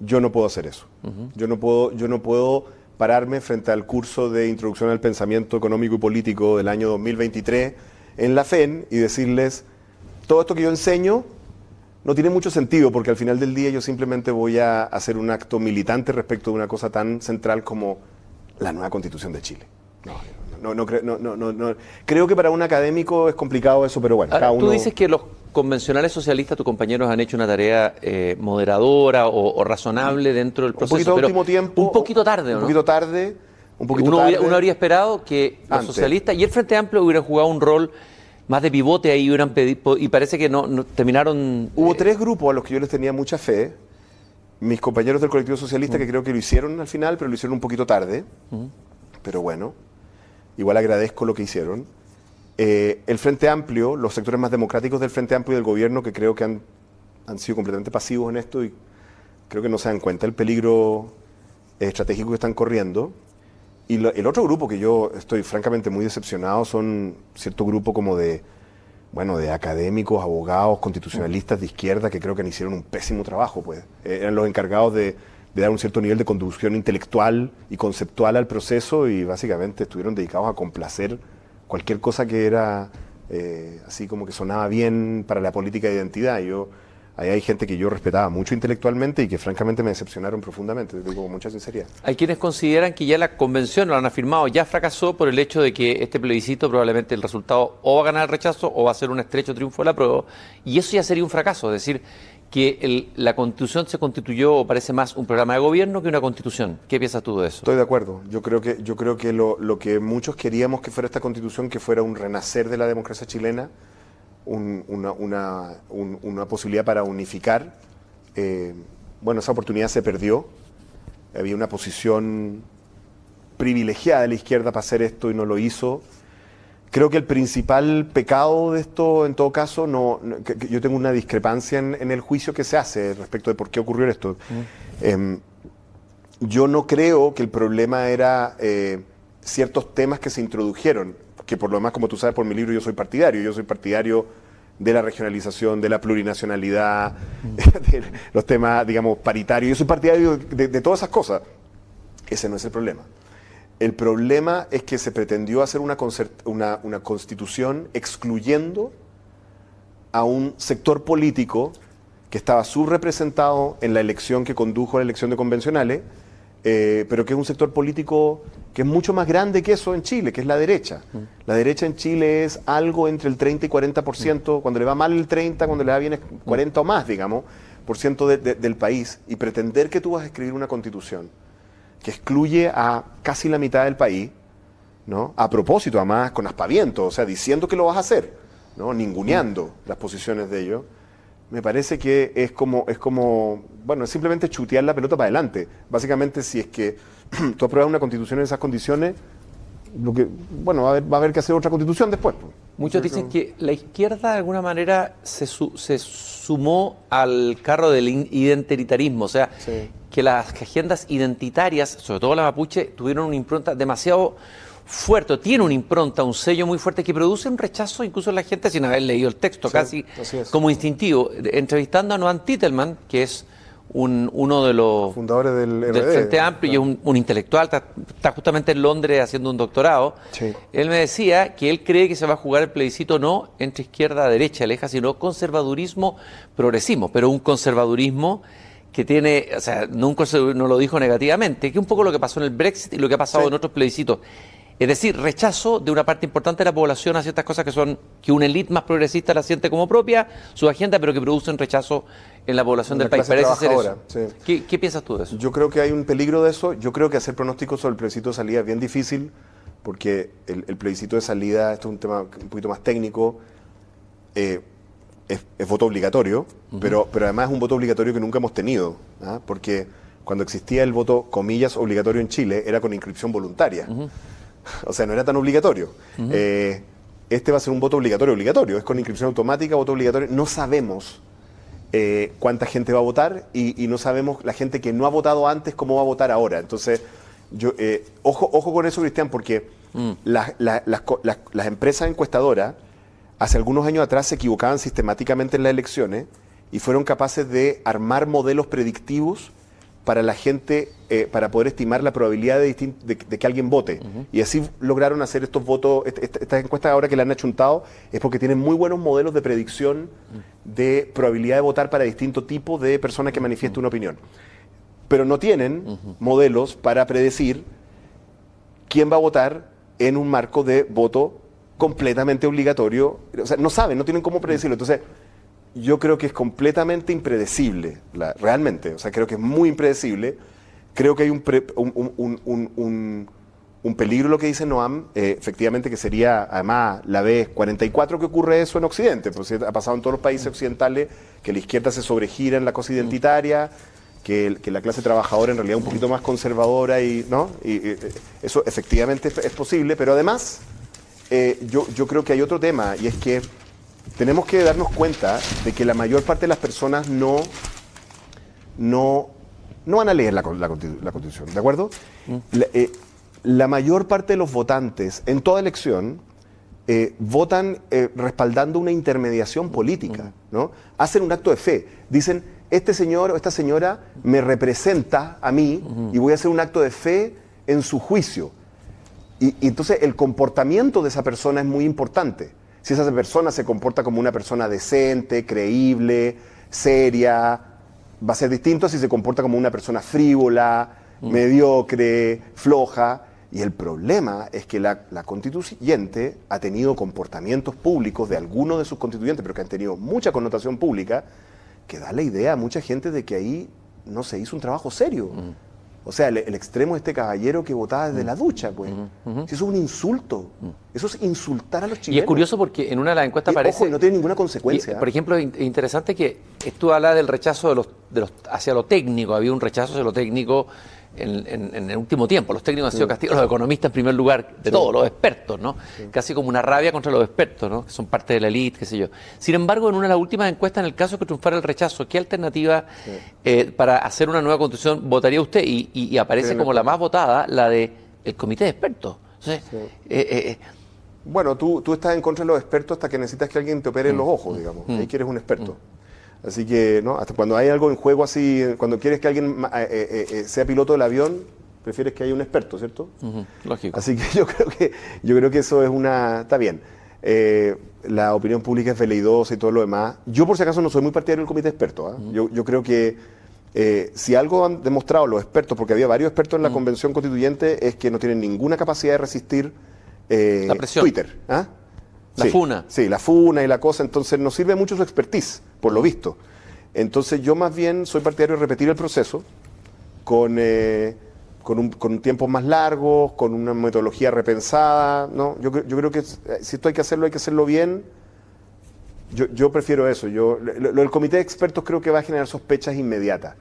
Yo no puedo hacer eso. yo, no puedo, yo no puedo pararme frente al curso de Introducción al Pensamiento Económico y Político del año 2023 en la FEN y decirles, todo esto que yo enseño no tiene mucho sentido porque al final del día yo simplemente voy a hacer un acto militante respecto de una cosa tan central como la nueva constitución de Chile. No, no, no, no, no, no, no. Creo que para un académico es complicado eso, pero bueno, Ahora, cada tú uno... dices que los convencionales socialistas, tus compañeros, han hecho una tarea eh, moderadora o, o razonable dentro del un proceso. poquito a pero último tiempo. Un poquito tarde, ¿o Un ¿no? poquito tarde. Un poquito uno, tarde. uno habría esperado que los socialistas y el Frente Amplio hubieran jugado un rol más de pivote ahí hubieran pedido, y parece que no, no- terminaron... Hubo eh, tres grupos a los que yo les tenía mucha fe. Mis compañeros del colectivo socialista que creo que lo hicieron al final, pero lo hicieron un poquito tarde. Pero bueno, igual agradezco lo que hicieron. Eh, el Frente Amplio, los sectores más democráticos del Frente Amplio y del gobierno que creo que han, han sido completamente pasivos en esto y creo que no se dan cuenta del peligro estratégico que están corriendo. Y el otro grupo que yo estoy francamente muy decepcionado son cierto grupo como de, bueno, de académicos, abogados, constitucionalistas de izquierda que creo que hicieron un pésimo trabajo, pues. Eh, eran los encargados de dar un cierto nivel de conducción intelectual y conceptual al proceso y básicamente estuvieron dedicados a complacer cualquier cosa que era eh, así como que sonaba bien para la política de identidad. Yo, ahí hay gente que yo respetaba mucho intelectualmente y que francamente me decepcionaron profundamente, te digo con mucha sinceridad. Hay quienes consideran que ya la convención, lo han afirmado, ya fracasó por el hecho de que este plebiscito probablemente el resultado o va a ganar el rechazo o va a ser un estrecho triunfo de la prueba. Y eso ya sería un fracaso, es decir, que el- la constitución se constituyó o parece más un programa de gobierno que una constitución. ¿Qué piensas tú de eso? Estoy de acuerdo. Yo creo que, yo creo que lo, que muchos queríamos que fuera esta constitución, que fuera un renacer de la democracia chilena, un- una, una- un- una posibilidad para unificar, eh, bueno, esa oportunidad se perdió. Había una posición privilegiada de la izquierda para hacer esto y no lo hizo. Creo que el principal pecado de esto, en todo caso, no, no- que- que yo tengo una discrepancia en, en el juicio que se hace respecto de por qué ocurrió esto. Em, yo no creo que el problema era eh, ciertos temas que se introdujeron, que por lo demás, como tú sabes por mi libro, yo soy partidario, yo soy partidario de la regionalización, de la plurinacionalidad, de los temas, digamos, paritarios, yo soy partidario de, de todas esas cosas. Ese no es el problema. El problema es que se pretendió hacer una, concert- una, una constitución excluyendo a un sector político que estaba subrepresentado en la elección que condujo a la elección de convencionales, eh, pero que es un sector político que es mucho más grande que eso en Chile, que es la derecha. La derecha en Chile es algo entre el 30 y 40%, cuando le va mal el 30, cuando le va bien es 40 o más, digamos, por ciento de- de- del país. Y pretender que tú vas a escribir una constitución que excluye a casi la mitad del país, ¿no? A propósito, además, con aspaviento, o sea, diciendo que lo vas a hacer, ¿no? Ninguneando las posiciones de ellos. Me parece que es como, es como, bueno, es simplemente chutear la pelota para adelante. Básicamente, si es que tú apruebas una constitución en esas condiciones, lo que, bueno, va a haber, va a haber que hacer otra constitución después. pues. Muchos dicen que la izquierda de alguna manera se, su- se sumó al carro del identitarismo, o sea, Sí. Que las agendas identitarias, sobre todo la mapuche, tuvieron una impronta demasiado fuerte, tiene una impronta, un sello muy fuerte que produce un rechazo incluso en la gente sin haber leído el texto, casi como instintivo. Entrevistando a Noam Titelman, que es uno de los fundadores del, Frente Amplio y es un, intelectual, está, justamente en Londres haciendo un doctorado. Él me decía que él cree que se va a jugar el plebiscito no entre izquierda, derecha, leja, sino conservadurismo, progresismo, pero un conservadurismo que tiene, o sea, nunca no lo dijo negativamente, que es un poco lo que pasó en el Brexit y lo que ha pasado en otros plebiscitos. Es decir, rechazo de una parte importante de la población a ciertas cosas que son que una élite más progresista la siente como propia, su agenda, pero que producen rechazo en la población del país. Parece ser eso. ¿Qué, piensas tú de eso? Yo creo que hay un peligro de eso. Yo creo que hacer pronósticos sobre el plebiscito de salida es bien difícil, porque el, plebiscito de salida, esto es un tema un poquito más técnico, eh, es, voto obligatorio, pero, pero además es un voto obligatorio que nunca hemos tenido, ¿ah? porque cuando existía el voto, comillas, obligatorio en Chile, era con inscripción voluntaria. O sea, no era tan obligatorio. Eh, este va a ser un voto obligatorio, obligatorio. Es con inscripción automática, voto obligatorio. No sabemos eh, cuánta gente va a votar y, no sabemos la gente que no ha votado antes cómo va a votar ahora. Entonces, yo, eh, ojo, ojo con eso, Cristian, porque mm. las, las empresas encuestadoras hace algunos años atrás se equivocaban sistemáticamente en las elecciones y fueron capaces de armar modelos predictivos para la gente, eh, para poder estimar la probabilidad de, que alguien vote. Y así lograron hacer estos votos, estas encuestas ahora que le han achuntado, es porque tienen muy buenos modelos de predicción de probabilidad de votar para distintos tipos de personas que manifiesten una opinión. Pero no tienen modelos para predecir quién va a votar en un marco de voto completamente obligatorio. O sea, no saben, no tienen cómo predecirlo. Entonces, yo creo que es completamente impredecible, realmente, o sea, creo que es muy impredecible. Creo que hay un, un, peligro lo que dice Noam, eh, efectivamente que sería además la vez 44 que ocurre eso en Occidente, pues ha pasado en todos los países occidentales que la izquierda se sobregira en la cosa identitaria, que, la clase trabajadora en realidad es un poquito más conservadora y, ¿no? y, eso efectivamente es, posible, pero además eh, yo, yo creo que hay otro tema y es que tenemos que darnos cuenta de que la mayor parte de las personas no, no, no van a leer la, Constitución, ¿de acuerdo? Mm. Eh, la, mayor parte de los votantes en toda elección eh, votan eh, respaldando una intermediación política, mm. ¿no? Hacen un acto de fe. Dicen, este señor o esta señora me representa a mí y voy a hacer un acto de fe en su juicio. Y entonces el comportamiento de esa persona es muy importante si esa persona se comporta como una persona decente, creíble, seria, va a ser distinto si se comporta como una persona frívola, mm. mediocre, floja. Y el problema es que la, constituyente ha tenido comportamientos públicos de algunos de sus constituyentes, pero que han tenido mucha connotación pública, que da la idea a mucha gente de que ahí no se hizo un trabajo serio. Mm. O sea, el, extremo de este caballero que votaba desde mm. la ducha, pues. Eso es un insulto. Mm. Eso es insultar a los chilenos. Y es curioso porque en una de las encuestas y, aparece... Ojo, no tiene ninguna consecuencia. por ejemplo, es interesante que tú hablas del rechazo de los, de los, hacia lo técnico. Había un rechazo hacia lo técnico en, el último tiempo. Los técnicos han sido castigados, los economistas en primer lugar, de todos, los expertos, ¿no? Casi como una rabia contra los expertos, ¿no? Que son parte de la élite, qué sé yo. Sin embargo, en una de las últimas encuestas, en el caso que triunfara el rechazo, ¿qué alternativa eh, para hacer una nueva constitución votaría usted? Y, aparece como la más votada, la de el comité de expertos. Eh, eh, bueno, tú, tú estás en contra de los expertos hasta que necesitas que alguien te opere en los mm. ojos, digamos. Mm. Ahí quieres un experto. Mm. Así que, ¿no? Hasta cuando hay algo en juego así, cuando quieres que alguien eh, eh, eh, sea piloto del avión, prefieres que haya un experto, ¿cierto? Lógico. Así que yo creo que yo creo que eso es una está bien. la opinión pública es veleidosa y todo lo demás. Yo por si acaso no soy muy partidario del comité de expertos. ¿ah? yo, yo, creo que si algo han demostrado los expertos, porque había varios expertos en la convención constituyente, es que no tienen ninguna capacidad de resistir la presión. Twitter. ¿ah? La funa. Sí, la funa y la cosa, entonces nos sirve mucho su expertise, por lo visto. Entonces yo más bien soy partidario de repetir el proceso con, eh, con, un, con tiempos más largos, con una metodología repensada. ¿no? Yo, yo creo que eh, si esto hay que hacerlo, hay que hacerlo bien. Yo, yo prefiero eso. Yo, lo, el comité de expertos creo que va a generar sospechas inmediatas.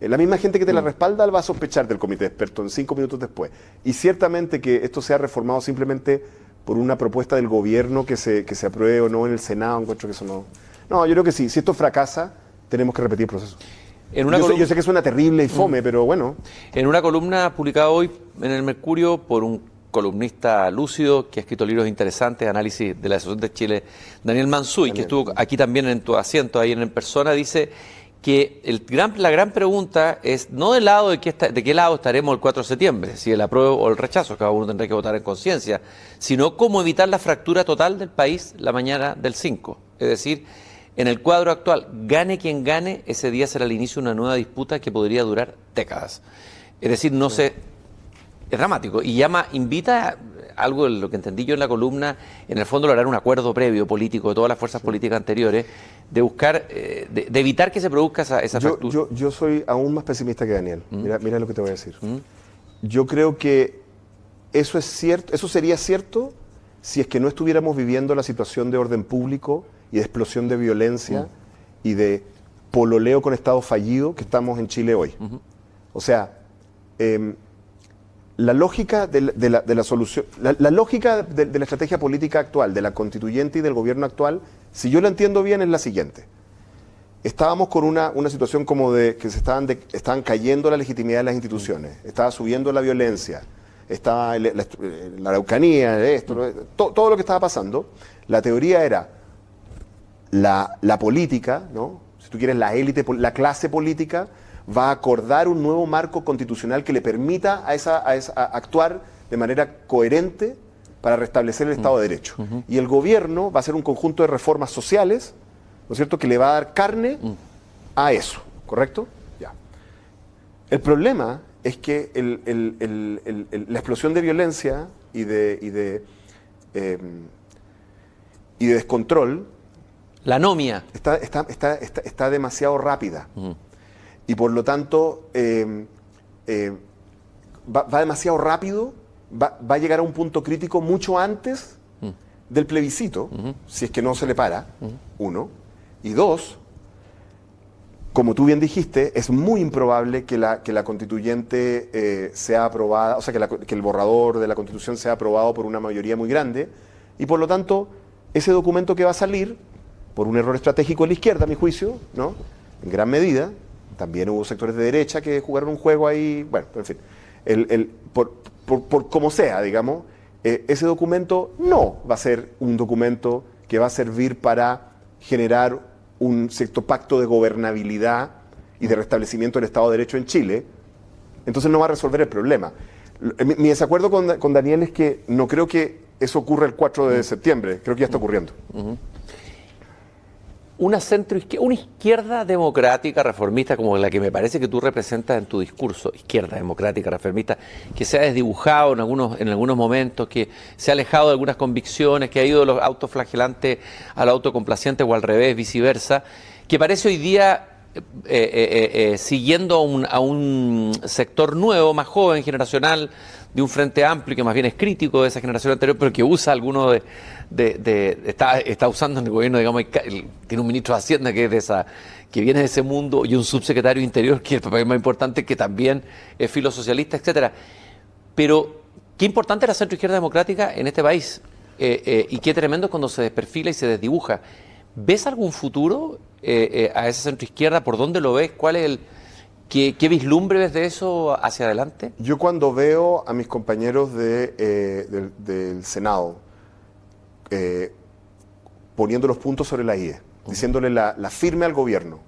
Eh, la misma gente que te la mm. respalda va a sospechar del comité de expertos en cinco minutos después. Y ciertamente que esto sea reformado simplemente por una propuesta del gobierno que se, que se apruebe o no en el Senado, encuentro que eso no... No, yo creo que sí, si esto fracasa, tenemos que repetir el proceso. En una yo, sé, que suena terrible y fome, mm. pero bueno. En una columna publicada hoy en el Mercurio por un columnista lúcido que ha escrito libros interesantes, análisis de la Asociación de Chile, Daniel Mansuy, que estuvo aquí también en tu asiento, ahí en persona, dice que el gran, la gran pregunta es no del lado de, qué de qué lado estaremos el 4 de septiembre, si el apruebo o el rechazo, cada uno tendrá que votar en conciencia, sino cómo evitar la fractura total del país la mañana del 5. Es decir, en el cuadro actual, gane quien gane, ese día será el inicio de una nueva disputa que podría durar décadas. Es decir, no se es dramático y llama, invita algo de lo que entendí yo en la columna, en el fondo lograr un acuerdo previo político de todas las fuerzas políticas anteriores, de buscar, eh, de, evitar que se produzca esa, esa yo, yo, yo, soy aún más pesimista que Daniel. ¿Mm? Mira, mira lo que te voy a decir. ¿Mm? Yo creo que eso es cierto, eso sería cierto si es que no estuviéramos viviendo la situación de orden público y de explosión de violencia mm. y de pololeo con Estado fallido que estamos en Chile hoy. O sea, eh, la lógica de la, solución, la, lógica de, la estrategia política actual, de la constituyente y del gobierno actual, si yo lo entiendo bien, es la siguiente. Estábamos con una, situación como de que se estaban, estaban cayendo la legitimidad de las instituciones, estaba subiendo la violencia, estaba la, araucanía, esto, todo, lo que estaba pasando. La teoría era la, política, ¿no? si tú quieres, la élite, la clase política, va a acordar un nuevo marco constitucional que le permita a esa, a actuar de manera coherente para restablecer el Estado de Derecho. Y el gobierno va a hacer un conjunto de reformas sociales, ¿no es cierto?, que le va a dar carne mm. a eso, ¿correcto? Ya. El problema es que la explosión de violencia y de, y de, em, y de descontrol... La anomia. Está, está, está, está demasiado rápida y por lo tanto eh, eh, va, demasiado rápido, va, a llegar a un punto crítico mucho antes mm. del plebiscito, si es que no se le para, uno, y dos, como tú bien dijiste, es muy improbable que la, que la constituyente eh, sea aprobada, o sea, que, que el borrador de la constitución sea aprobado por una mayoría muy grande, y por lo tanto, ese documento que va a salir, por un error estratégico de la izquierda, a mi juicio, ¿no? en gran medida, también hubo sectores de derecha que jugaron un juego ahí, bueno, en fin, el, por, por, como sea, digamos, eh, ese documento no va a ser un documento que va a servir para generar un cierto pacto de gobernabilidad y de restablecimiento del Estado de Derecho en Chile, entonces no va a resolver el problema. Mi, desacuerdo con, Daniel es que no creo que eso ocurra el 4 de septiembre, creo que ya está ocurriendo una centro una izquierda democrática reformista como la que me parece que tú representas en tu discurso, izquierda democrática reformista, que se ha desdibujado en algunos, en algunos momentos, que se ha alejado de algunas convicciones, que ha ido de los autoflagelantes al autocomplaciente o al revés, viceversa, que parece hoy día eh, eh, eh, siguiendo a un sector nuevo, más joven, generacional, de un frente amplio que más bien es crítico de esa generación anterior, pero que usa alguno de, de, está, está, usando en el gobierno, digamos, tiene un ministro de Hacienda que es de esa, que viene de ese mundo y un subsecretario Interior que es el papel más importante, que también es filosocialista, etcétera. Pero qué importante es la centroizquierda democrática en este país eh, eh, y qué tremendo cuando se desperfila y se desdibuja. ¿Ves algún futuro eh, a esa centroizquierda? ¿Por dónde lo ves? ¿Cuál es el ¿Qué, vislumbre ves de eso hacia adelante? Yo cuando veo a mis compañeros de, del Senado eh, poniendo los puntos sobre la IE, diciéndole la, firme al gobierno,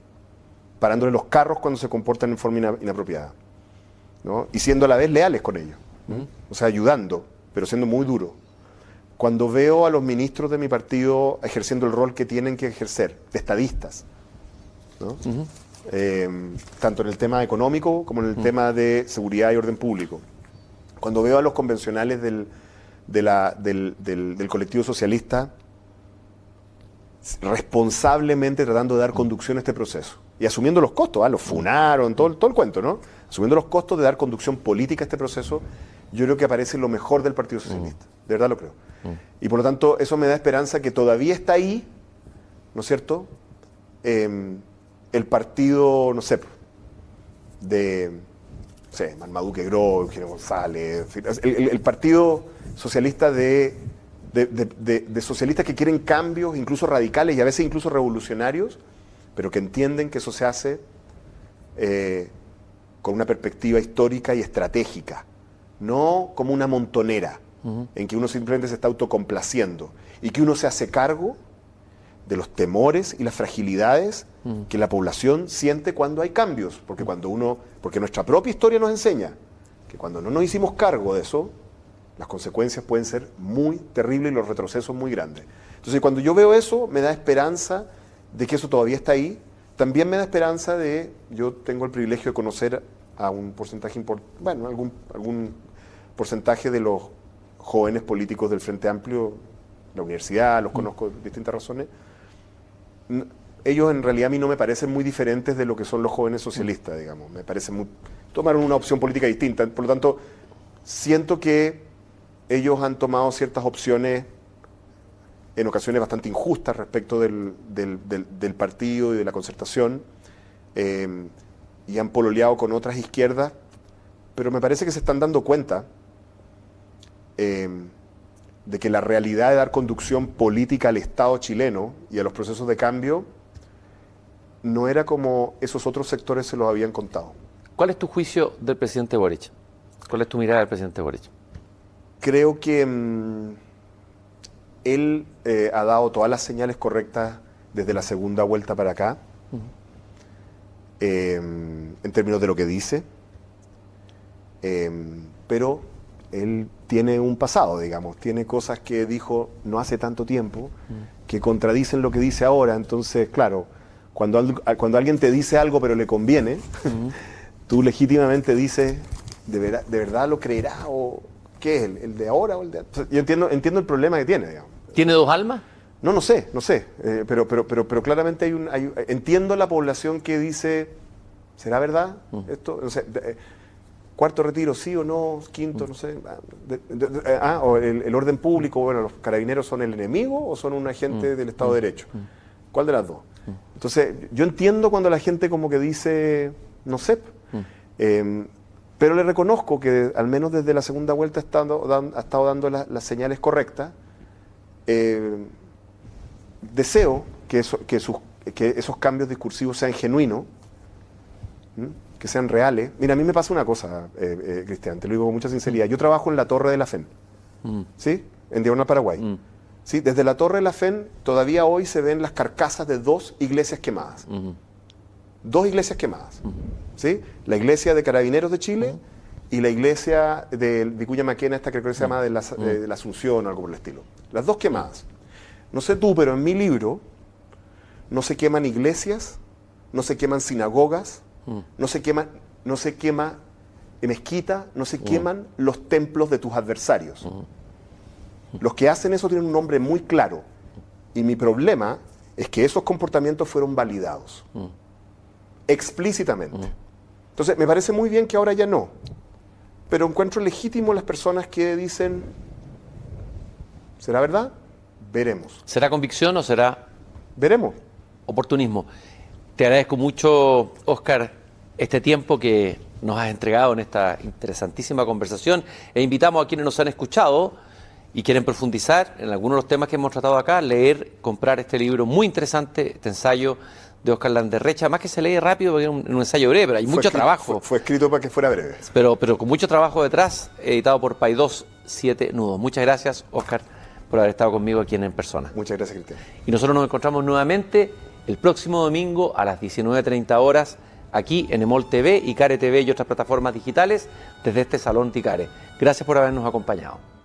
parándole los carros cuando se comportan en forma inapropiada, y siendo a la vez leales con ellos, o sea, ayudando, pero siendo muy duro. Cuando veo a los ministros de mi partido ejerciendo el rol que tienen que ejercer, de estadistas, eh, tanto en el tema económico como en el tema de seguridad y orden público. Cuando veo a los convencionales del, de la, del, del, colectivo socialista responsablemente tratando de dar conducción a este proceso. Y asumiendo los costos, ¿ah? los funaron, todo, todo el cuento, ¿no? Asumiendo los costos de dar conducción política a este proceso, yo creo que aparece lo mejor del Partido Socialista. De verdad lo creo. Y por lo tanto, eso me da esperanza que todavía está ahí, ¿no es cierto? Em, el partido, no sé, de, no sé, Marmaduke Gro, Eugenio González, el partido socialista de, de, socialistas que quieren cambios, incluso radicales y a veces incluso revolucionarios, pero que entienden que eso se hace eh, con una perspectiva histórica y estratégica, no como una montonera, en que uno simplemente se está autocomplaciendo y que uno se hace cargo de los temores y las fragilidades que la población siente cuando hay cambios, porque cuando uno, porque nuestra propia historia nos enseña que cuando no nos hicimos cargo de eso, las consecuencias pueden ser muy terribles y los retrocesos muy grandes. Entonces, cuando yo veo eso, me da esperanza de que eso todavía está ahí. También me da esperanza de, yo tengo el privilegio de conocer a un porcentaje importante, bueno, algún, algún porcentaje de los jóvenes políticos del Frente Amplio, la universidad, los mm. conozco por distintas razones. Ellos en realidad a mí no me parecen muy diferentes de lo que son los jóvenes socialistas, digamos. Me parece muy... Tomaron una opción política distinta. Por lo tanto, siento que ellos han tomado ciertas opciones en ocasiones bastante injustas respecto del, partido y de la concertación, eh, y han pololeado con otras izquierdas, pero me parece que se están dando cuenta eh, de que la realidad de dar conducción política al Estado chileno y a los procesos de cambio no era como esos otros sectores se los habían contado. ¿Cuál es tu juicio del presidente Boric? ¿Cuál es tu mirada del presidente Boric? Creo que mm, él eh, ha dado todas las señales correctas desde la segunda vuelta para acá, eh, en términos de lo que dice, eh, pero él tiene un pasado, digamos, tiene cosas que dijo no hace tanto tiempo, que contradicen lo que dice ahora, entonces, claro, cuando, cuando alguien te dice algo pero le conviene, tú legítimamente dices, ¿de, ¿de verdad lo creerá o qué es? ¿El, de ahora o el de Yo entiendo, entiendo el problema que tiene, digamos. ¿Tiene dos almas? No, no sé, no sé, eh, pero, pero, pero, pero claramente hay un... entiendo la población que dice, ¿será verdad esto? Eh, cuarto retiro, sí o no, quinto, no sé. Ah, ah o el, orden público, bueno, los carabineros son el enemigo o son un agente del Estado de Derecho. ¿Cuál de las dos? Entonces, yo entiendo cuando la gente como que dice, no sé, em, pero le reconozco que al menos desde la segunda vuelta ha estado, ha estado dando las señales correctas. Eh, deseo que, que, esos cambios discursivos sean genuinos, que sean reales. Mira, a mí me pasa una cosa, eh, eh, Cristian, te lo digo con mucha sinceridad. Yo trabajo en la Torre de la FEN, ¿sí? En Diagonal, Paraguay. ¿Sí? Desde la Torre de la FEN todavía hoy se ven las carcasas de dos iglesias quemadas. Dos iglesias quemadas. ¿sí? La iglesia de Carabineros de Chile y la iglesia de Vicuña Maquena, esta que creo que se llama de la, de la, Asunción o algo por el estilo. Las dos quemadas. No sé tú, pero en mi libro no se queman iglesias, no se queman sinagogas, no se queman, no se quema en mezquita, no se queman los templos de tus adversarios. Los que hacen eso tienen un nombre muy claro. Y mi problema es que esos comportamientos fueron validados. Explícitamente. Entonces, me parece muy bien que ahora ya no. Pero encuentro legítimo las personas que dicen, ¿será verdad? Veremos. ¿Será convicción o será... Veremos. Oportunismo. Te agradezco mucho, Oscar, este tiempo que nos has entregado en esta interesantísima conversación e invitamos a quienes nos han escuchado y quieren profundizar en algunos de los temas que hemos tratado acá, leer, comprar este libro muy interesante, este ensayo de Oscar Landerrecha, más que se lee rápido porque es un, ensayo breve, pero hay mucho trabajo. Fue, escrito para que fuera breve. Pero, pero con mucho trabajo detrás, editado por Paidós, Siete Nudos. Muchas gracias, Oscar, por haber estado conmigo aquí en, Persona. Muchas gracias, Cristian. Y nosotros nos encontramos nuevamente el próximo domingo a las 19.30 horas aquí en Emol TV, Icare TV y otras plataformas digitales desde este Salón Ticare. Gracias por habernos acompañado.